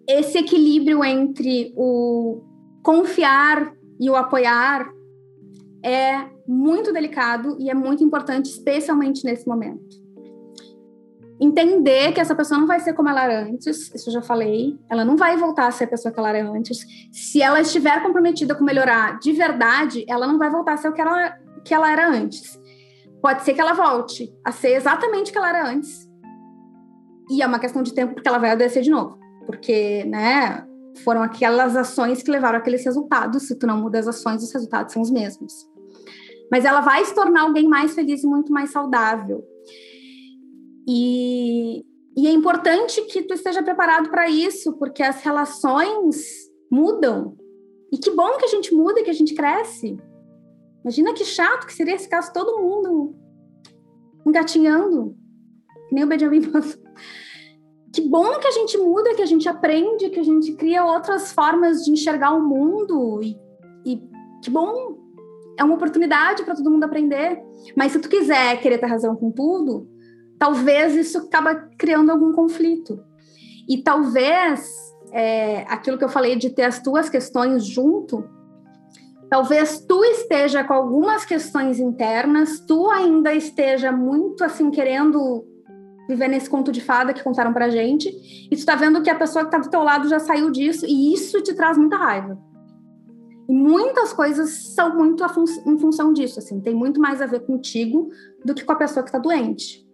esse equilíbrio entre o confiar e o apoiar é muito delicado e é muito importante, especialmente nesse momento. Entender que essa pessoa não vai ser como ela era antes, isso eu já falei, ela não vai voltar a ser a pessoa que ela era antes. Se ela estiver comprometida com melhorar de verdade, ela não vai voltar a ser o que ela, que ela era antes. Pode ser que ela volte a ser exatamente o que ela era antes, e é uma questão de tempo porque ela vai adoecer de novo. Porque, né, foram aquelas ações que levaram aqueles resultados. Se tu não muda as ações, os resultados são os mesmos. Mas ela vai se tornar alguém mais feliz e muito mais saudável. E, e é importante que tu esteja preparado para isso, porque as relações mudam. E que bom que a gente muda, que a gente cresce. Imagina que chato que seria esse caso todo mundo engatinhando, que nem o Benjamin Button. Que bom que a gente muda, que a gente aprende, que a gente cria outras formas de enxergar o mundo e, e que bom. É uma oportunidade para todo mundo aprender. Mas se tu quiser querer ter razão com tudo, talvez isso acaba criando algum conflito. E talvez é, aquilo que eu falei de ter as tuas questões junto, talvez tu esteja com algumas questões internas, tu ainda esteja muito assim querendo viver nesse conto de fada que contaram pra gente, e tu tá vendo que a pessoa que tá do teu lado já saiu disso, e isso te traz muita raiva. E muitas coisas são muito fun em função disso, assim, tem muito mais a ver contigo do que com a pessoa que tá doente.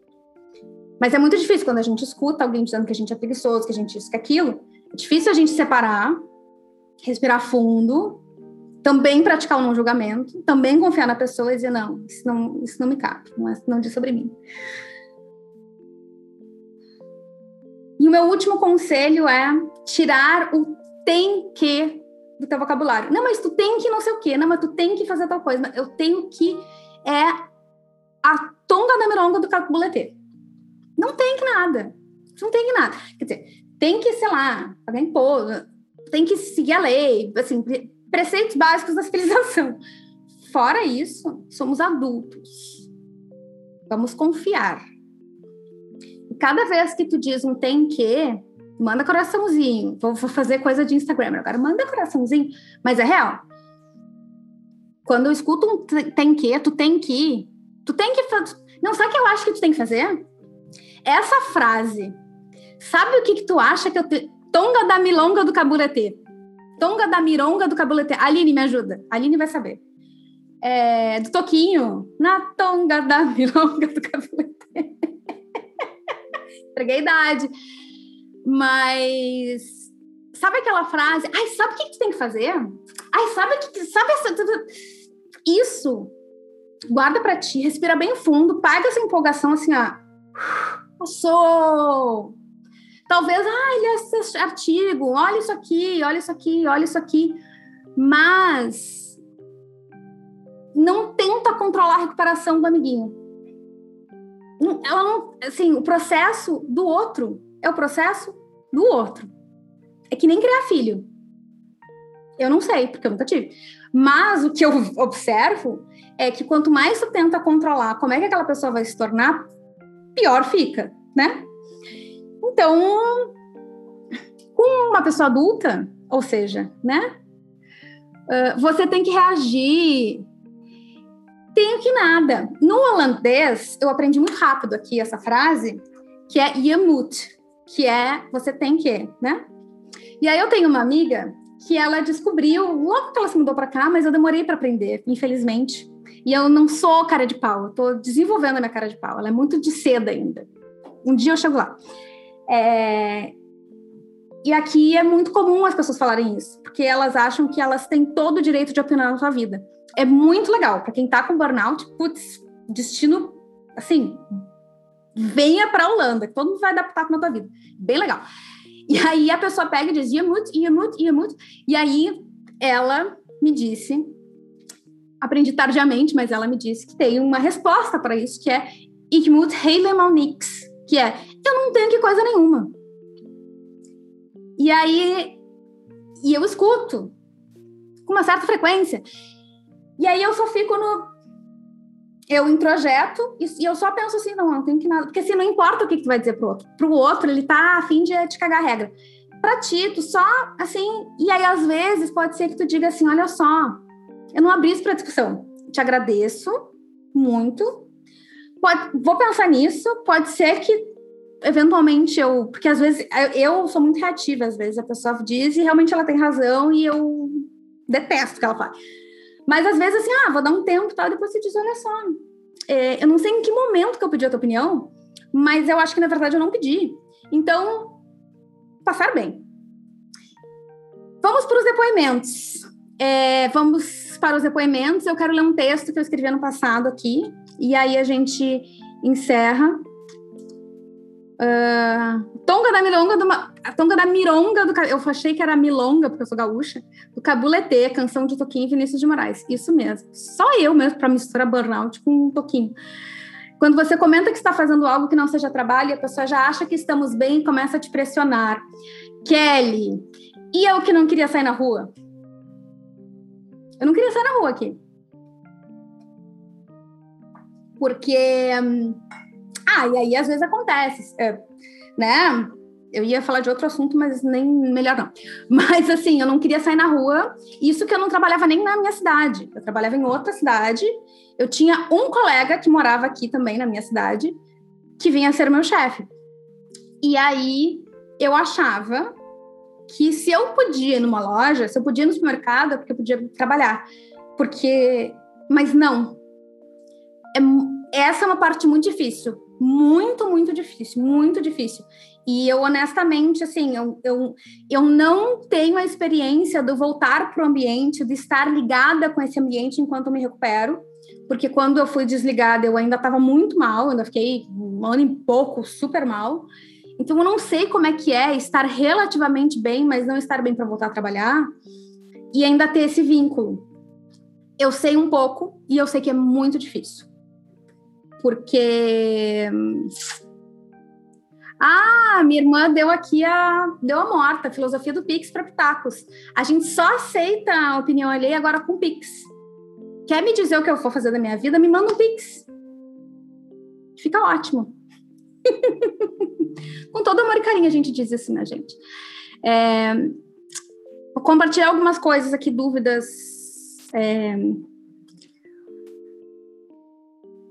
Mas é muito difícil quando a gente escuta alguém dizendo que a gente é preguiçoso, que a gente isso, que aquilo. É difícil a gente separar, respirar fundo, também praticar o não julgamento, também confiar na pessoa e dizer, não, isso não, isso não me cabe, não, é, não diz sobre mim. E o meu último conselho é tirar o tem que do teu vocabulário. Não, mas tu tem que não sei o quê. Não, mas tu tem que fazer tal coisa. Eu tenho que é a tonga da mironga do cabulete. Não tem que nada. Não tem que nada. Quer dizer, tem que, sei lá, pagar imposto, tem que seguir a lei, assim, preceitos básicos da civilização. Fora isso, somos adultos. Vamos confiar cada vez que tu diz um tem que, manda coraçãozinho. Vou fazer coisa de Instagram agora, manda coraçãozinho. Mas é real. Quando eu escuto um tem que, tu tem que, tu tem que fazer. Não, sabe o que eu acho que tu tem que fazer? Essa frase. Sabe o que, que tu acha que eu te... Tonga da milonga do cabuletê. Tonga da mironga do cabuletê. Aline, me ajuda. Aline vai saber. É, do Toquinho. Na tonga da milonga do cabuletê entreguei a idade. Mas sabe aquela frase? Ai, sabe o que, que tu tem que fazer? Ai, sabe que sabe essa isso? Guarda para ti, respira bem fundo, paga essa empolgação assim, ó. Passou. Talvez, ah, ele é esse artigo, olha isso aqui, olha isso aqui, olha isso aqui. Mas não tenta controlar a recuperação do amiguinho ela não, assim, o processo do outro é o processo do outro. É que nem criar filho. Eu não sei, porque eu nunca tive. Mas o que eu observo é que quanto mais tu tenta controlar como é que aquela pessoa vai se tornar, pior fica, né? Então, com uma pessoa adulta, ou seja, né? você tem que reagir tenho que nada. No holandês, eu aprendi muito rápido aqui essa frase, que é je moet, que é você tem que, né? E aí eu tenho uma amiga que ela descobriu logo que ela se mudou para cá, mas eu demorei para aprender, infelizmente. E eu não sou cara de pau, eu tô desenvolvendo a minha cara de pau. Ela é muito de seda ainda. Um dia eu chego lá. É... E aqui é muito comum as pessoas falarem isso, porque elas acham que elas têm todo o direito de opinar na sua vida é muito legal. Para quem tá com burnout, putz, destino, assim, venha para Holanda, que todo mundo vai adaptar com a tua vida. Bem legal. E aí a pessoa pega e diz, ia muito, ia muito, ia muito. E aí ela me disse, aprendi tardiamente, mas ela me disse que tem uma resposta para isso, que é helemaal niks, que é eu não tenho que coisa nenhuma. E aí, e eu escuto com uma certa frequência. E aí eu só fico no. Eu introjeto e, eu só penso assim, não, não tem que nada. Porque assim, não importa o que, que tu vai dizer pro outro. Pro outro, ele tá a fim de te cagar regra. Pra ti, tu só, assim. E aí, às vezes, pode ser que tu diga assim: olha só, eu não abri isso pra discussão. Te agradeço muito. Pode, vou pensar nisso. Pode ser que eventualmente eu. Porque às vezes eu sou muito reativa, às vezes a pessoa diz e realmente ela tem razão e eu detesto o que ela fala. Mas às vezes assim, ah, vou dar um tempo e tal, depois você diz, olha só, é, eu não sei em que momento que eu pedi a tua opinião, mas eu acho que na verdade eu não pedi. Então, passar bem. Vamos para os depoimentos. É, vamos para os depoimentos. Eu quero ler um texto que eu escrevi ano passado aqui, e aí a gente encerra. Uh, tonga da Milonga, do, a Tonga da Mironga, do, eu achei que era Milonga, porque eu sou gaúcha, do Cabuletê, canção de Toquinho e Vinícius de Moraes. Isso mesmo. Só eu mesmo para misturar burnout com um Toquinho. Quando você comenta que está fazendo algo que não seja trabalho, a pessoa já acha que estamos bem e começa a te pressionar. Kelly, e eu que não queria sair na rua? Eu não queria sair na rua aqui. Porque. Ah, e aí às vezes acontece, é, né? Eu ia falar de outro assunto, mas nem melhor não. Mas assim, eu não queria sair na rua. Isso que eu não trabalhava nem na minha cidade. Eu trabalhava em outra cidade. Eu tinha um colega que morava aqui também na minha cidade, que vinha ser meu chefe. E aí eu achava que se eu podia ir numa loja, se eu podia ir no supermercado, é porque eu podia trabalhar. Porque. Mas não. É, essa é uma parte muito difícil. Muito, muito difícil. Muito difícil. E eu, honestamente, assim, eu, eu, eu não tenho a experiência de voltar para o ambiente, de estar ligada com esse ambiente enquanto eu me recupero. Porque quando eu fui desligada, eu ainda estava muito mal, ainda fiquei um ano e pouco super mal. Então eu não sei como é que é estar relativamente bem, mas não estar bem para voltar a trabalhar e ainda ter esse vínculo. Eu sei um pouco e eu sei que é muito difícil. Porque ah, minha irmã deu aqui a deu a morta, a filosofia do Pix para pitacos. A gente só aceita a opinião alheia agora com Pix. Quer me dizer o que eu vou fazer da minha vida? Me manda um Pix. Fica ótimo. Com todo amor e carinho a gente diz isso, né, gente? É, vou compartilhar algumas coisas aqui, dúvidas. É,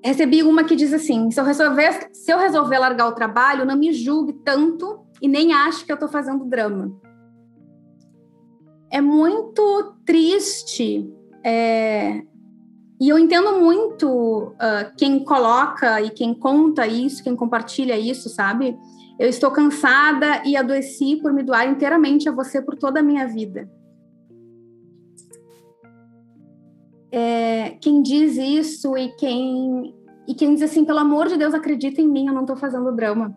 recebi uma que diz assim: se eu, resolver, se eu resolver largar o trabalho, não me julgue tanto e nem ache que eu estou fazendo drama. É muito triste é, e eu entendo muito uh, quem coloca e quem conta isso, quem compartilha isso, sabe? Eu estou cansada e adoeci por me doar inteiramente a você por toda a minha vida. É, quem diz isso e quem e quem diz assim, pelo amor de Deus, acredita em mim, eu não estou fazendo drama.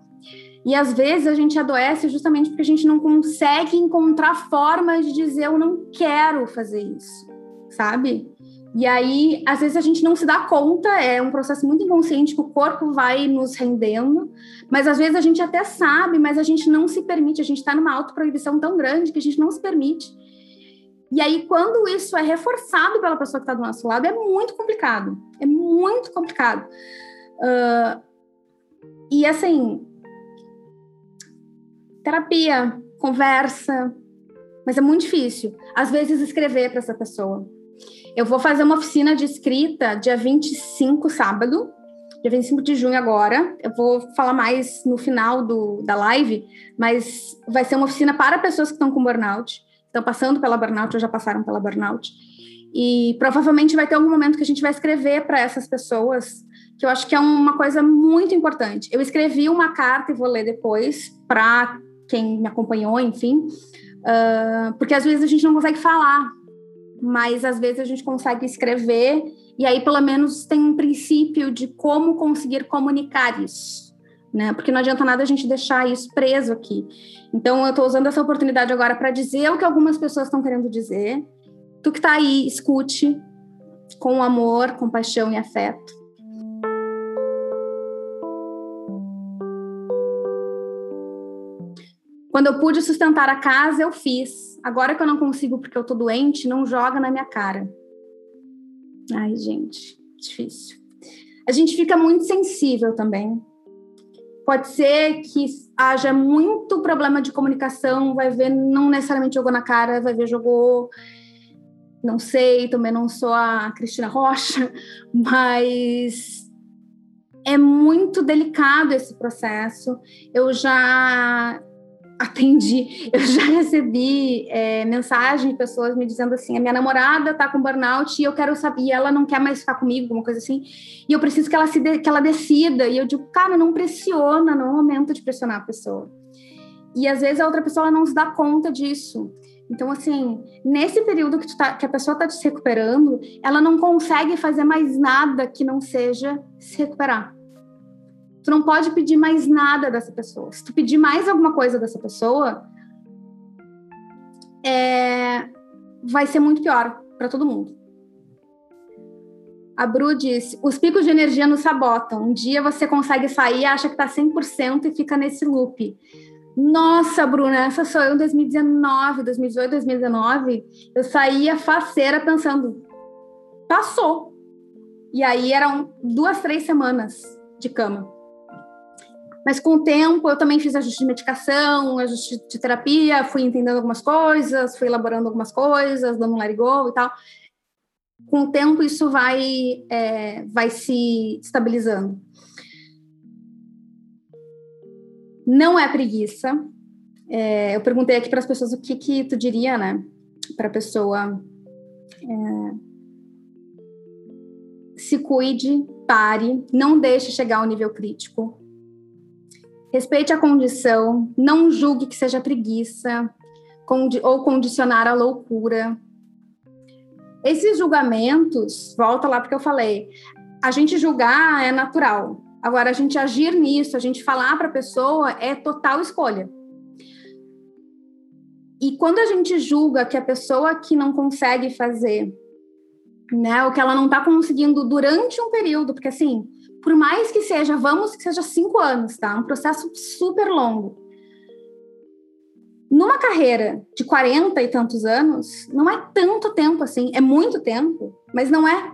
E às vezes a gente adoece justamente porque a gente não consegue encontrar formas de dizer eu não quero fazer isso, sabe? E aí, às vezes a gente não se dá conta, é um processo muito inconsciente que o corpo vai nos rendendo, mas às vezes a gente até sabe, mas a gente não se permite, a gente está numa autoproibição tão grande que a gente não se permite. E aí, quando isso é reforçado pela pessoa que está do nosso lado, é muito complicado. É muito complicado. Uh, e assim, terapia, conversa, mas é muito difícil. Às vezes, escrever para essa pessoa eu vou fazer uma oficina de escrita dia 25, sábado, dia 25 de junho agora. Eu vou falar mais no final do, da live, mas vai ser uma oficina para pessoas que estão com burnout, estão passando pela burnout ou já passaram pela burnout. E provavelmente vai ter algum momento que a gente vai escrever para essas pessoas, que eu acho que é uma coisa muito importante. Eu escrevi uma carta e vou ler depois para quem me acompanhou, enfim, uh, porque às vezes a gente não consegue falar mas às vezes a gente consegue escrever e aí pelo menos tem um princípio de como conseguir comunicar isso, né? Porque não adianta nada a gente deixar isso preso aqui. Então eu estou usando essa oportunidade agora para dizer o que algumas pessoas estão querendo dizer. Tu que está aí, escute com amor, compaixão e afeto. Quando eu pude sustentar a casa, eu fiz. Agora que eu não consigo porque eu tô doente, não joga na minha cara. Ai, gente, difícil. A gente fica muito sensível também. Pode ser que haja muito problema de comunicação, vai ver, não necessariamente jogou na cara, vai ver, jogou. Não sei, também não sou a Cristina Rocha, mas é muito delicado esse processo. Eu já atendi, eu já recebi é, mensagem de pessoas me dizendo assim: a minha namorada tá com burnout e eu quero saber, e ela não quer mais ficar comigo, alguma coisa assim, e eu preciso que ela, se de, que ela decida. E eu digo, cara, não pressiona, não momento de pressionar a pessoa. E às vezes a outra pessoa não se dá conta disso. Então, assim, nesse período que, tá, que a pessoa está se recuperando, ela não consegue fazer mais nada que não seja se recuperar. Tu não pode pedir mais nada dessa pessoa. Se tu pedir mais alguma coisa dessa pessoa, é, vai ser muito pior para todo mundo. A Bru disse: os picos de energia nos sabotam. Um dia você consegue sair, acha que está 100% e fica nesse loop. Nossa, Bruna, essa sou eu em 2019, 2018, 2019. Eu saía faceira pensando, passou. E aí eram duas, três semanas de cama. Mas com o tempo eu também fiz ajuste de medicação, ajuste de terapia, fui entendendo algumas coisas, fui elaborando algumas coisas, dando um go e tal. Com o tempo isso vai, é, vai se estabilizando. Não é preguiça. É, eu perguntei aqui para as pessoas o que, que tu diria, né? Para a pessoa é, se cuide, pare, não deixe chegar ao nível crítico. Respeite a condição, não julgue que seja preguiça condi ou condicionar a loucura. Esses julgamentos, volta lá porque eu falei, a gente julgar é natural, Agora, a gente agir nisso, a gente falar para a pessoa é total escolha. E quando a gente julga que a pessoa que não consegue fazer, né, ou que ela não está conseguindo durante um período, porque assim, por mais que seja, vamos que seja cinco anos, tá? Um processo super longo. Numa carreira de 40 e tantos anos, não é tanto tempo assim, é muito tempo, mas não é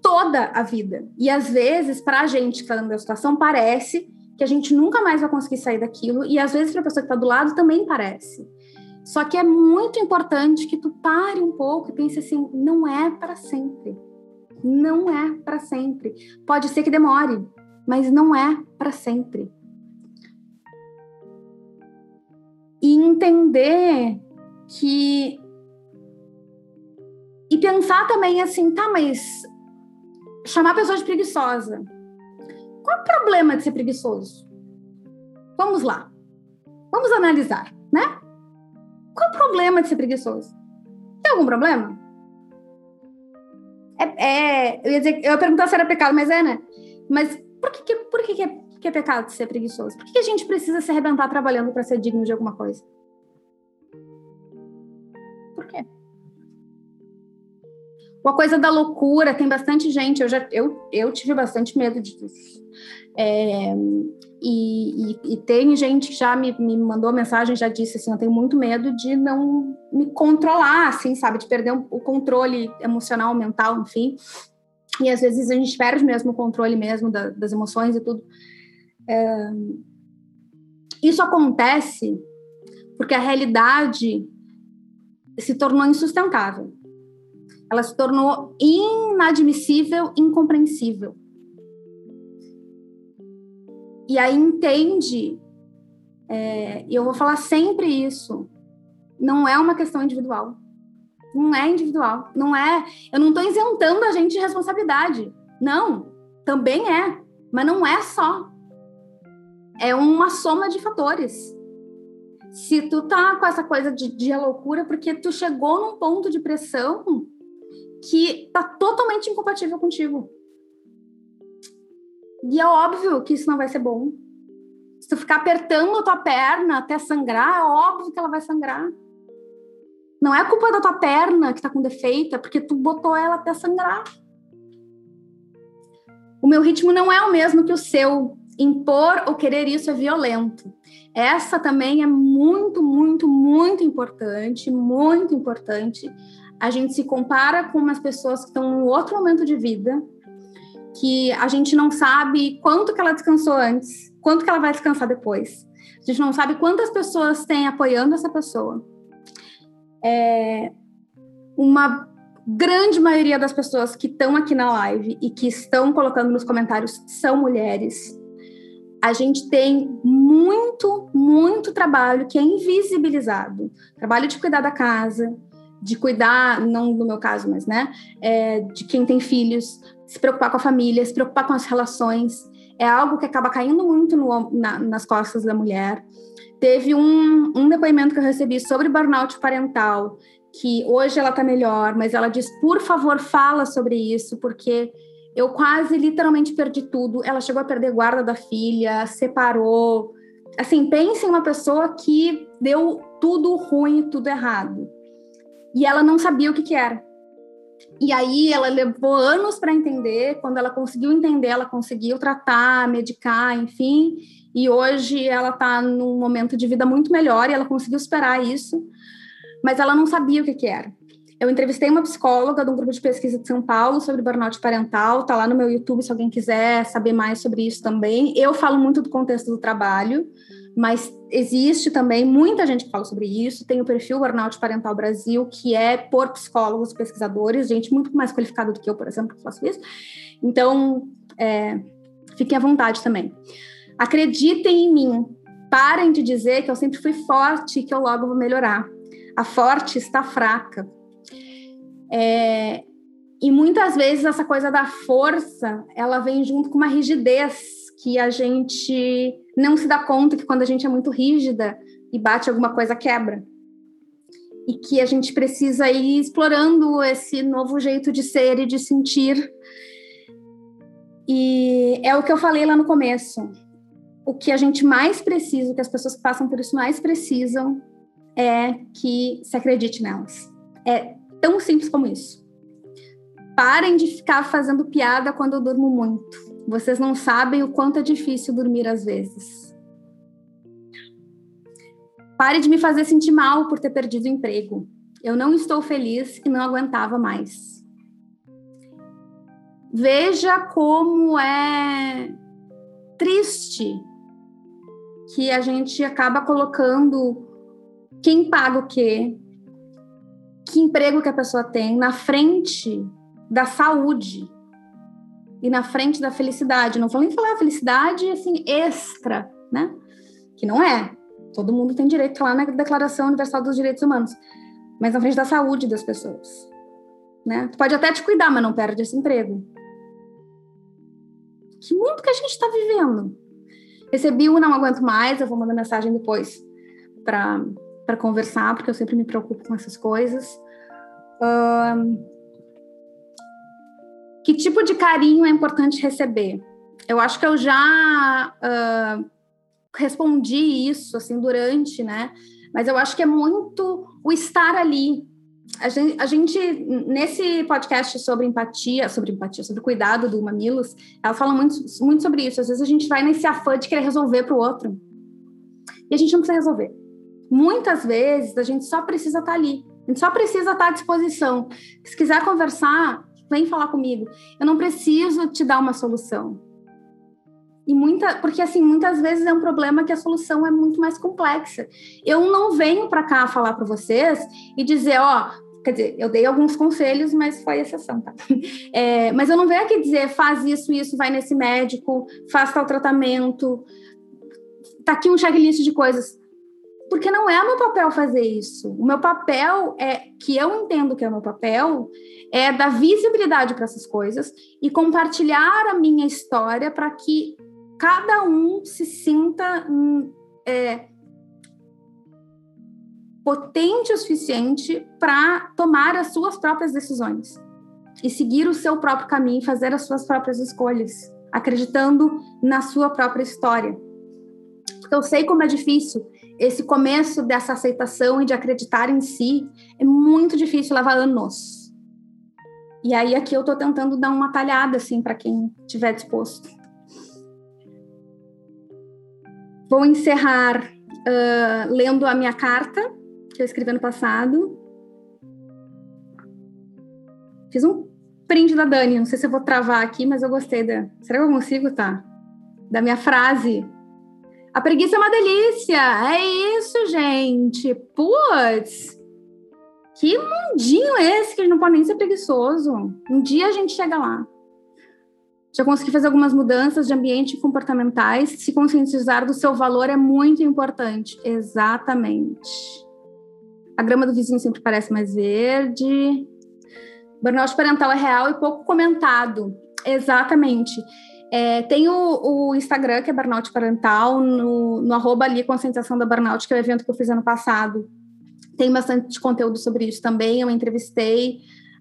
toda a vida. E às vezes, para a gente que está dentro da situação, parece que a gente nunca mais vai conseguir sair daquilo, e às vezes para a pessoa que está do lado também parece. Só que é muito importante que tu pare um pouco e pense assim: não é para sempre. Não é para sempre. Pode ser que demore, mas não é para sempre. E entender que. E pensar também assim, tá, mas chamar a pessoa de preguiçosa. Qual o problema de ser preguiçoso? Vamos lá. Vamos analisar, né? Qual o problema de ser preguiçoso? Tem algum problema? É, é, eu, ia dizer, eu ia perguntar se era pecado, mas é, né? Mas por que, que por que, que, é, que é pecado ser preguiçoso? Por que, que a gente precisa se arrebentar trabalhando para ser digno de alguma coisa? Uma coisa da loucura, tem bastante gente, eu já eu, eu tive bastante medo disso. É, e, e, e, tem gente que já me, me mandou mensagem, já disse assim, eu tenho muito medo de não me controlar, assim, sabe? De perder o controle emocional, mental, enfim. E às vezes a gente perde mesmo o controle mesmo da, das emoções e tudo. É, isso acontece porque a realidade se tornou insustentável ela se tornou inadmissível, incompreensível. E aí entende, é, e eu vou falar sempre isso, não é uma questão individual. Não é individual. Não é. Eu não estou isentando a gente de responsabilidade. Não, também é. Mas não é só. É uma soma de fatores. Se tu tá com essa coisa de, de loucura porque tu chegou num ponto de pressão que tá totalmente incompatível contigo. E é óbvio que isso não vai ser bom. Se tu ficar apertando a tua perna até sangrar, é óbvio que ela vai sangrar. Não é culpa da tua perna que tá com defeito, é porque tu botou ela até sangrar. O meu ritmo não é o mesmo que o seu. Impor ou querer isso é violento. Essa também é muito, muito, muito importante, muito importante a gente se compara com umas pessoas que estão em outro momento de vida, que a gente não sabe quanto que ela descansou antes, quanto que ela vai descansar depois. A gente não sabe quantas pessoas tem apoiando essa pessoa. É, uma grande maioria das pessoas que estão aqui na live e que estão colocando nos comentários são mulheres. A gente tem muito, muito trabalho que é invisibilizado. Trabalho de cuidar da casa, de cuidar, não no meu caso, mas né, é, de quem tem filhos, se preocupar com a família, se preocupar com as relações. é algo que acaba caindo muito no, na, nas costas da mulher. Teve um, um depoimento que eu recebi sobre burnout parental, que hoje ela está melhor, mas ela diz: por favor, fala sobre isso, porque eu quase literalmente perdi tudo. Ela chegou a perder guarda da filha, separou. Assim, pense em uma pessoa que deu tudo ruim, tudo errado. E ela não sabia o que, que era. E aí ela levou anos para entender. Quando ela conseguiu entender, ela conseguiu tratar, medicar, enfim. E hoje ela está num momento de vida muito melhor e ela conseguiu superar isso. Mas ela não sabia o que, que era. Eu entrevistei uma psicóloga de um grupo de pesquisa de São Paulo sobre burnout parental, tá lá no meu YouTube se alguém quiser saber mais sobre isso também. Eu falo muito do contexto do trabalho, mas existe também muita gente que fala sobre isso. Tem o perfil Burnout Parental Brasil, que é por psicólogos, pesquisadores, gente muito mais qualificada do que eu, por exemplo, que faço isso. Então, é, fiquem à vontade também. Acreditem em mim. Parem de dizer que eu sempre fui forte e que eu logo vou melhorar. A forte está fraca. É, e muitas vezes essa coisa da força, ela vem junto com uma rigidez que a gente não se dá conta que quando a gente é muito rígida e bate alguma coisa quebra. E que a gente precisa ir explorando esse novo jeito de ser e de sentir. E é o que eu falei lá no começo. O que a gente mais precisa, que as pessoas que passam por isso mais precisam, é que se acredite nelas. É tão simples como isso. Parem de ficar fazendo piada quando eu durmo muito. Vocês não sabem o quanto é difícil dormir às vezes. Pare de me fazer sentir mal por ter perdido o emprego. Eu não estou feliz e não aguentava mais. Veja como é triste que a gente acaba colocando quem paga o quê, que emprego que a pessoa tem na frente da saúde e na frente da felicidade. Não vou nem falar felicidade assim extra, né? Que não é. Todo mundo tem direito, tá lá na Declaração Universal dos Direitos Humanos, mas na frente da saúde das pessoas, né? Tu pode até te cuidar, mas não perde esse emprego. Que mundo que a gente está vivendo. Recebi o Não Aguento Mais, eu vou mandar mensagem depois para conversar, porque eu sempre me preocupo com essas coisas. Que tipo de carinho é importante receber? Eu acho que eu já uh, respondi isso assim durante, né? Mas eu acho que é muito o estar ali. A gente, a gente, nesse podcast sobre empatia, sobre empatia, sobre cuidado do Mamilos, ela fala muito, muito sobre isso. Às vezes a gente vai nesse afã de querer resolver para o outro. E a gente não precisa resolver. Muitas vezes a gente só precisa estar ali. A gente só precisa estar à disposição. Se quiser conversar, vem falar comigo. Eu não preciso te dar uma solução. E muita, porque assim, muitas vezes é um problema que a solução é muito mais complexa. Eu não venho para cá falar para vocês e dizer, ó, quer dizer, eu dei alguns conselhos, mas foi exceção, tá? É, mas eu não venho aqui dizer, faz isso, isso, vai nesse médico, faz tal tratamento, tá aqui um checklist de coisas porque não é meu papel fazer isso. O meu papel é que eu entendo que é o meu papel é dar visibilidade para essas coisas e compartilhar a minha história para que cada um se sinta hum, é, potente o suficiente para tomar as suas próprias decisões e seguir o seu próprio caminho, fazer as suas próprias escolhas, acreditando na sua própria história. Porque eu sei como é difícil esse começo dessa aceitação e de acreditar em si é muito difícil, leva anos. E aí aqui eu estou tentando dar uma talhada assim para quem estiver disposto. Vou encerrar uh, lendo a minha carta que eu escrevi ano passado. Fiz um print da Dani, não sei se eu vou travar aqui, mas eu gostei da. Será que eu consigo, tá? Da minha frase a preguiça é uma delícia. É isso, gente. Putz. Que mundinho esse que a gente não pode nem ser preguiçoso? Um dia a gente chega lá. Já consegui fazer algumas mudanças de ambiente comportamentais. Se conscientizar do seu valor é muito importante. Exatamente. A grama do vizinho sempre parece mais verde. Burnout parental é real e pouco comentado. Exatamente. É, tem o, o, Instagram, que é Burnout Parental, no, no arroba ali, Conscientização da Burnout, que é o evento que eu fiz ano passado. Tem bastante conteúdo sobre isso também. Eu entrevistei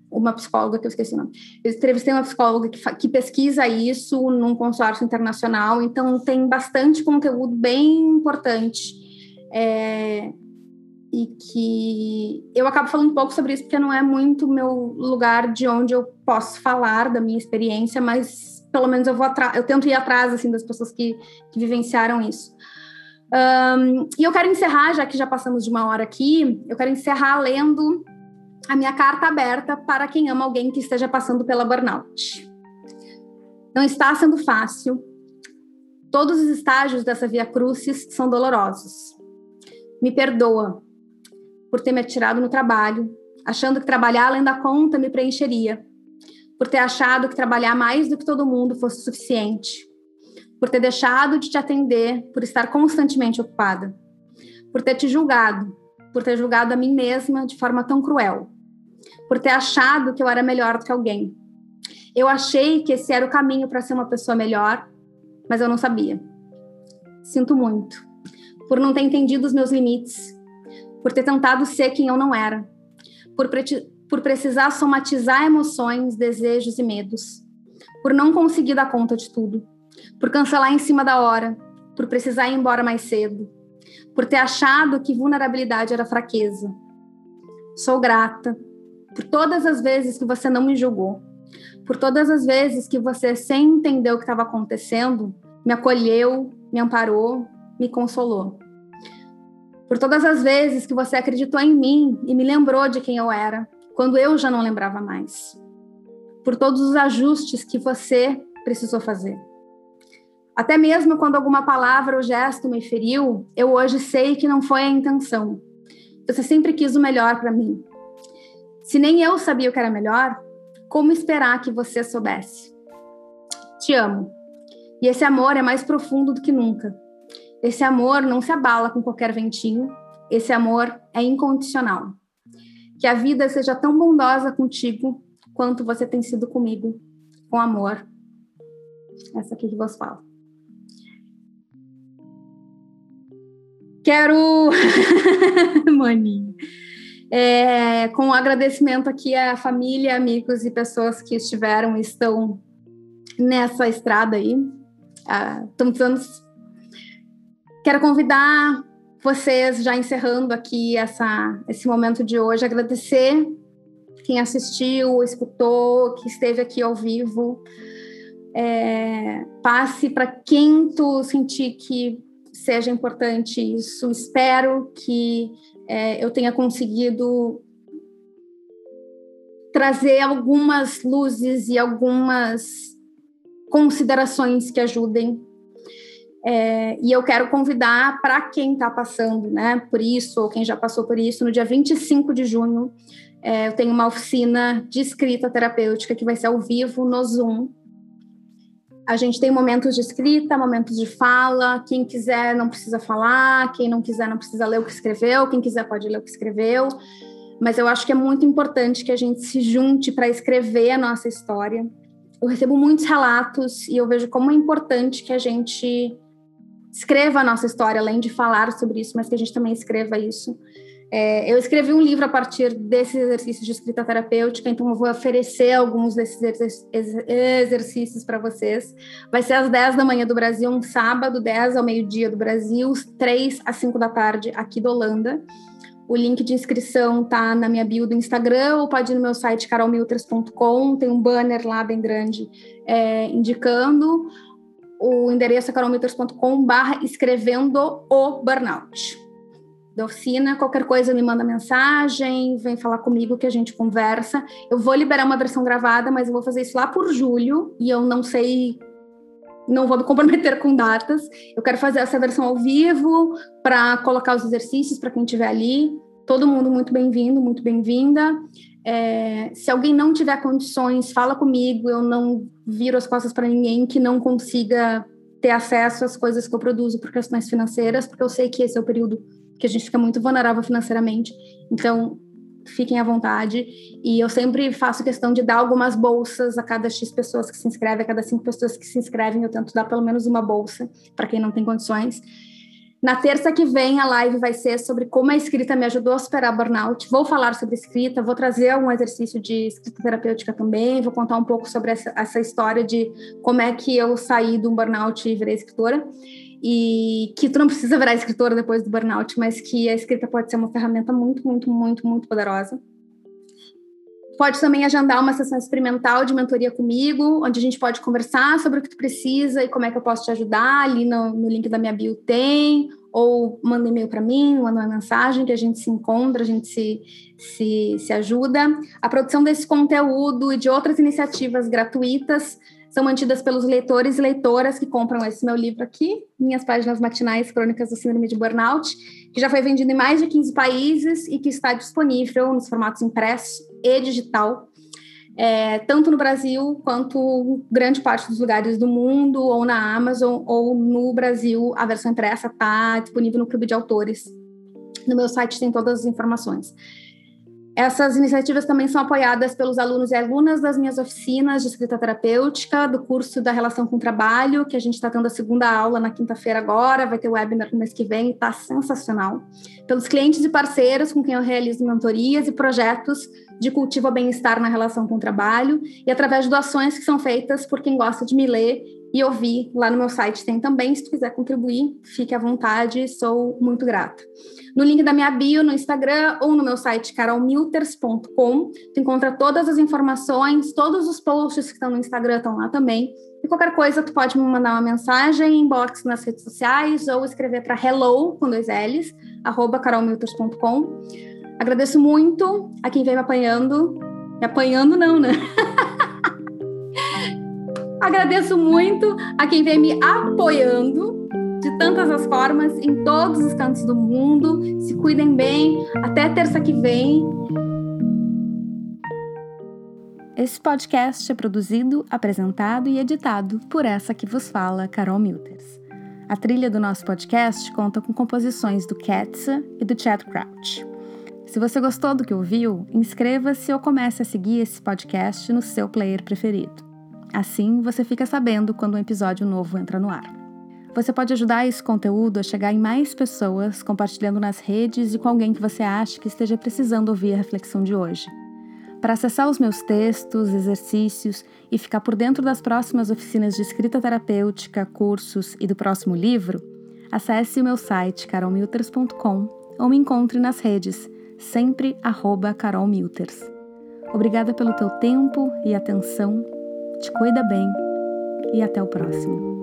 uma psicóloga, que eu esqueci o nome. Eu entrevistei uma psicóloga que, que pesquisa isso num consórcio internacional, então tem bastante conteúdo bem importante. É, e que eu acabo falando um pouco sobre isso porque não é muito meu lugar de onde eu posso falar da minha experiência, mas pelo menos eu vou atrás, eu tento ir atrás assim das pessoas que, que vivenciaram isso. Um, e eu quero encerrar, já que já passamos de uma hora aqui, eu quero encerrar lendo a minha carta aberta para quem ama alguém que esteja passando pela burnout. Não está sendo fácil. Todos os estágios dessa via crucis são dolorosos. Me perdoa por ter me atirado no trabalho, achando que trabalhar além da conta me preencheria, por ter achado que trabalhar mais do que todo mundo fosse suficiente, por ter deixado de te atender, por estar constantemente ocupada, por ter te julgado, por ter julgado a mim mesma de forma tão cruel, por ter achado que eu era melhor do que alguém. Eu achei que esse era o caminho para ser uma pessoa melhor, mas eu não sabia. Sinto muito por não ter entendido os meus limites por ter tentado ser quem eu não era, por, por precisar somatizar emoções, desejos e medos, por não conseguir dar conta de tudo, por cancelar em cima da hora, por precisar ir embora mais cedo, por ter achado que vulnerabilidade era fraqueza. Sou grata por todas as vezes que você não me julgou, por todas as vezes que você, sem entender o que estava acontecendo, me acolheu, me amparou, me consolou por todas as vezes que você acreditou em mim e me lembrou de quem eu era, quando eu já não lembrava mais. Por todos os ajustes que você precisou fazer. Até mesmo quando alguma palavra ou gesto me feriu, eu hoje sei que não foi a intenção. Você sempre quis o melhor para mim. Se nem eu sabia o que era melhor, como esperar que você soubesse? Te amo. E esse amor é mais profundo do que nunca. Esse amor não se abala com qualquer ventinho, esse amor é incondicional. Que a vida seja tão bondosa contigo quanto você tem sido comigo, com amor. Essa aqui que vos falo. Quero, maninho, é, com um agradecimento aqui à família, amigos e pessoas que estiveram e estão nessa estrada aí. Tantos anos Quero convidar vocês, já encerrando aqui essa, esse momento de hoje, agradecer quem assistiu, escutou, que esteve aqui ao vivo. É, passe para quem tu sentir que seja importante isso. Espero que é, eu tenha conseguido trazer algumas luzes e algumas considerações que ajudem é, e eu quero convidar para quem está passando né, por isso, ou quem já passou por isso, no dia 25 de junho, é, eu tenho uma oficina de escrita terapêutica que vai ser ao vivo no Zoom. A gente tem momentos de escrita, momentos de fala. Quem quiser não precisa falar, quem não quiser não precisa ler o que escreveu, quem quiser pode ler o que escreveu. Mas eu acho que é muito importante que a gente se junte para escrever a nossa história. Eu recebo muitos relatos e eu vejo como é importante que a gente escreva a nossa história, além de falar sobre isso, mas que a gente também escreva isso. É, eu escrevi um livro a partir desses exercícios de escrita terapêutica, então eu vou oferecer alguns desses exercícios para vocês. Vai ser às 10 da manhã do Brasil, um sábado, 10 ao meio-dia do Brasil, 3 às 5 da tarde aqui da Holanda. O link de inscrição tá na minha bio do Instagram ou pode ir no meu site carolmilters.com, tem um banner lá bem grande é, indicando o endereço é carolmeters.com barra escrevendo o burnout. Da oficina, qualquer coisa me manda mensagem, vem falar comigo que a gente conversa. Eu vou liberar uma versão gravada, mas eu vou fazer isso lá por julho e eu não sei não vou me comprometer com datas. Eu quero fazer essa versão ao vivo para colocar os exercícios para quem estiver ali. Todo mundo muito bem-vindo, muito bem-vinda. É, se alguém não tiver condições, fala comigo. Eu não viro as costas para ninguém que não consiga ter acesso às coisas que eu produzo por questões financeiras, porque eu sei que esse é o período que a gente fica muito vulnerável financeiramente. Então, fiquem à vontade. E eu sempre faço questão de dar algumas bolsas a cada X pessoas que se inscrevem, a cada cinco pessoas que se inscrevem, eu tento dar pelo menos uma bolsa para quem não tem condições. Na terça que vem, a live vai ser sobre como a escrita me ajudou a superar burnout. Vou falar sobre escrita, vou trazer algum exercício de escrita terapêutica também, vou contar um pouco sobre essa, essa história de como é que eu saí do burnout e virei escritora. E que tu não precisa virar escritora depois do burnout, mas que a escrita pode ser uma ferramenta muito, muito, muito, muito poderosa. Pode também agendar uma sessão experimental de mentoria comigo, onde a gente pode conversar sobre o que tu precisa e como é que eu posso te ajudar. Ali no, no link da minha bio tem, ou manda um e-mail para mim, manda uma mensagem que a gente se encontra, a gente se, se, se ajuda. A produção desse conteúdo e de outras iniciativas gratuitas são mantidas pelos leitores e leitoras que compram esse meu livro aqui, Minhas Páginas Matinais Crônicas do Síndrome de Burnout, que já foi vendido em mais de 15 países e que está disponível nos formatos impresso e digital, é, tanto no Brasil quanto grande parte dos lugares do mundo, ou na Amazon, ou no Brasil, a versão impressa está disponível no Clube de Autores. No meu site tem todas as informações. Essas iniciativas também são apoiadas pelos alunos e alunas das minhas oficinas de escrita terapêutica, do curso da relação com o trabalho, que a gente está tendo a segunda aula na quinta-feira agora, vai ter webinar no mês que vem, está sensacional. Pelos clientes e parceiros com quem eu realizo mentorias e projetos de cultivo ao bem-estar na relação com o trabalho, e através de doações que são feitas por quem gosta de me ler e ouvir. Lá no meu site tem também, se tu quiser contribuir, fique à vontade, sou muito grata. No link da minha bio no Instagram ou no meu site carolmilters.com, tu encontra todas as informações, todos os posts que estão no Instagram estão lá também. E qualquer coisa, tu pode me mandar uma mensagem, inbox nas redes sociais ou escrever para hello, com dois L's, arroba carolmilters.com. Agradeço muito a quem veio me apanhando. Me apanhando não, né? Agradeço muito a quem vem me apoiando de tantas as formas em todos os cantos do mundo. Se cuidem bem. Até terça que vem. Esse podcast é produzido, apresentado e editado por essa que vos fala, Carol Milters. A trilha do nosso podcast conta com composições do Ketsa e do Chad Crouch. Se você gostou do que ouviu, inscreva-se ou comece a seguir esse podcast no seu player preferido. Assim, você fica sabendo quando um episódio novo entra no ar. Você pode ajudar esse conteúdo a chegar em mais pessoas, compartilhando nas redes e com alguém que você acha que esteja precisando ouvir a reflexão de hoje. Para acessar os meus textos, exercícios e ficar por dentro das próximas oficinas de escrita terapêutica, cursos e do próximo livro, acesse o meu site carolmilters.com ou me encontre nas redes, sempre arroba carolmilters. Obrigada pelo teu tempo e atenção te cuida bem e até o próximo.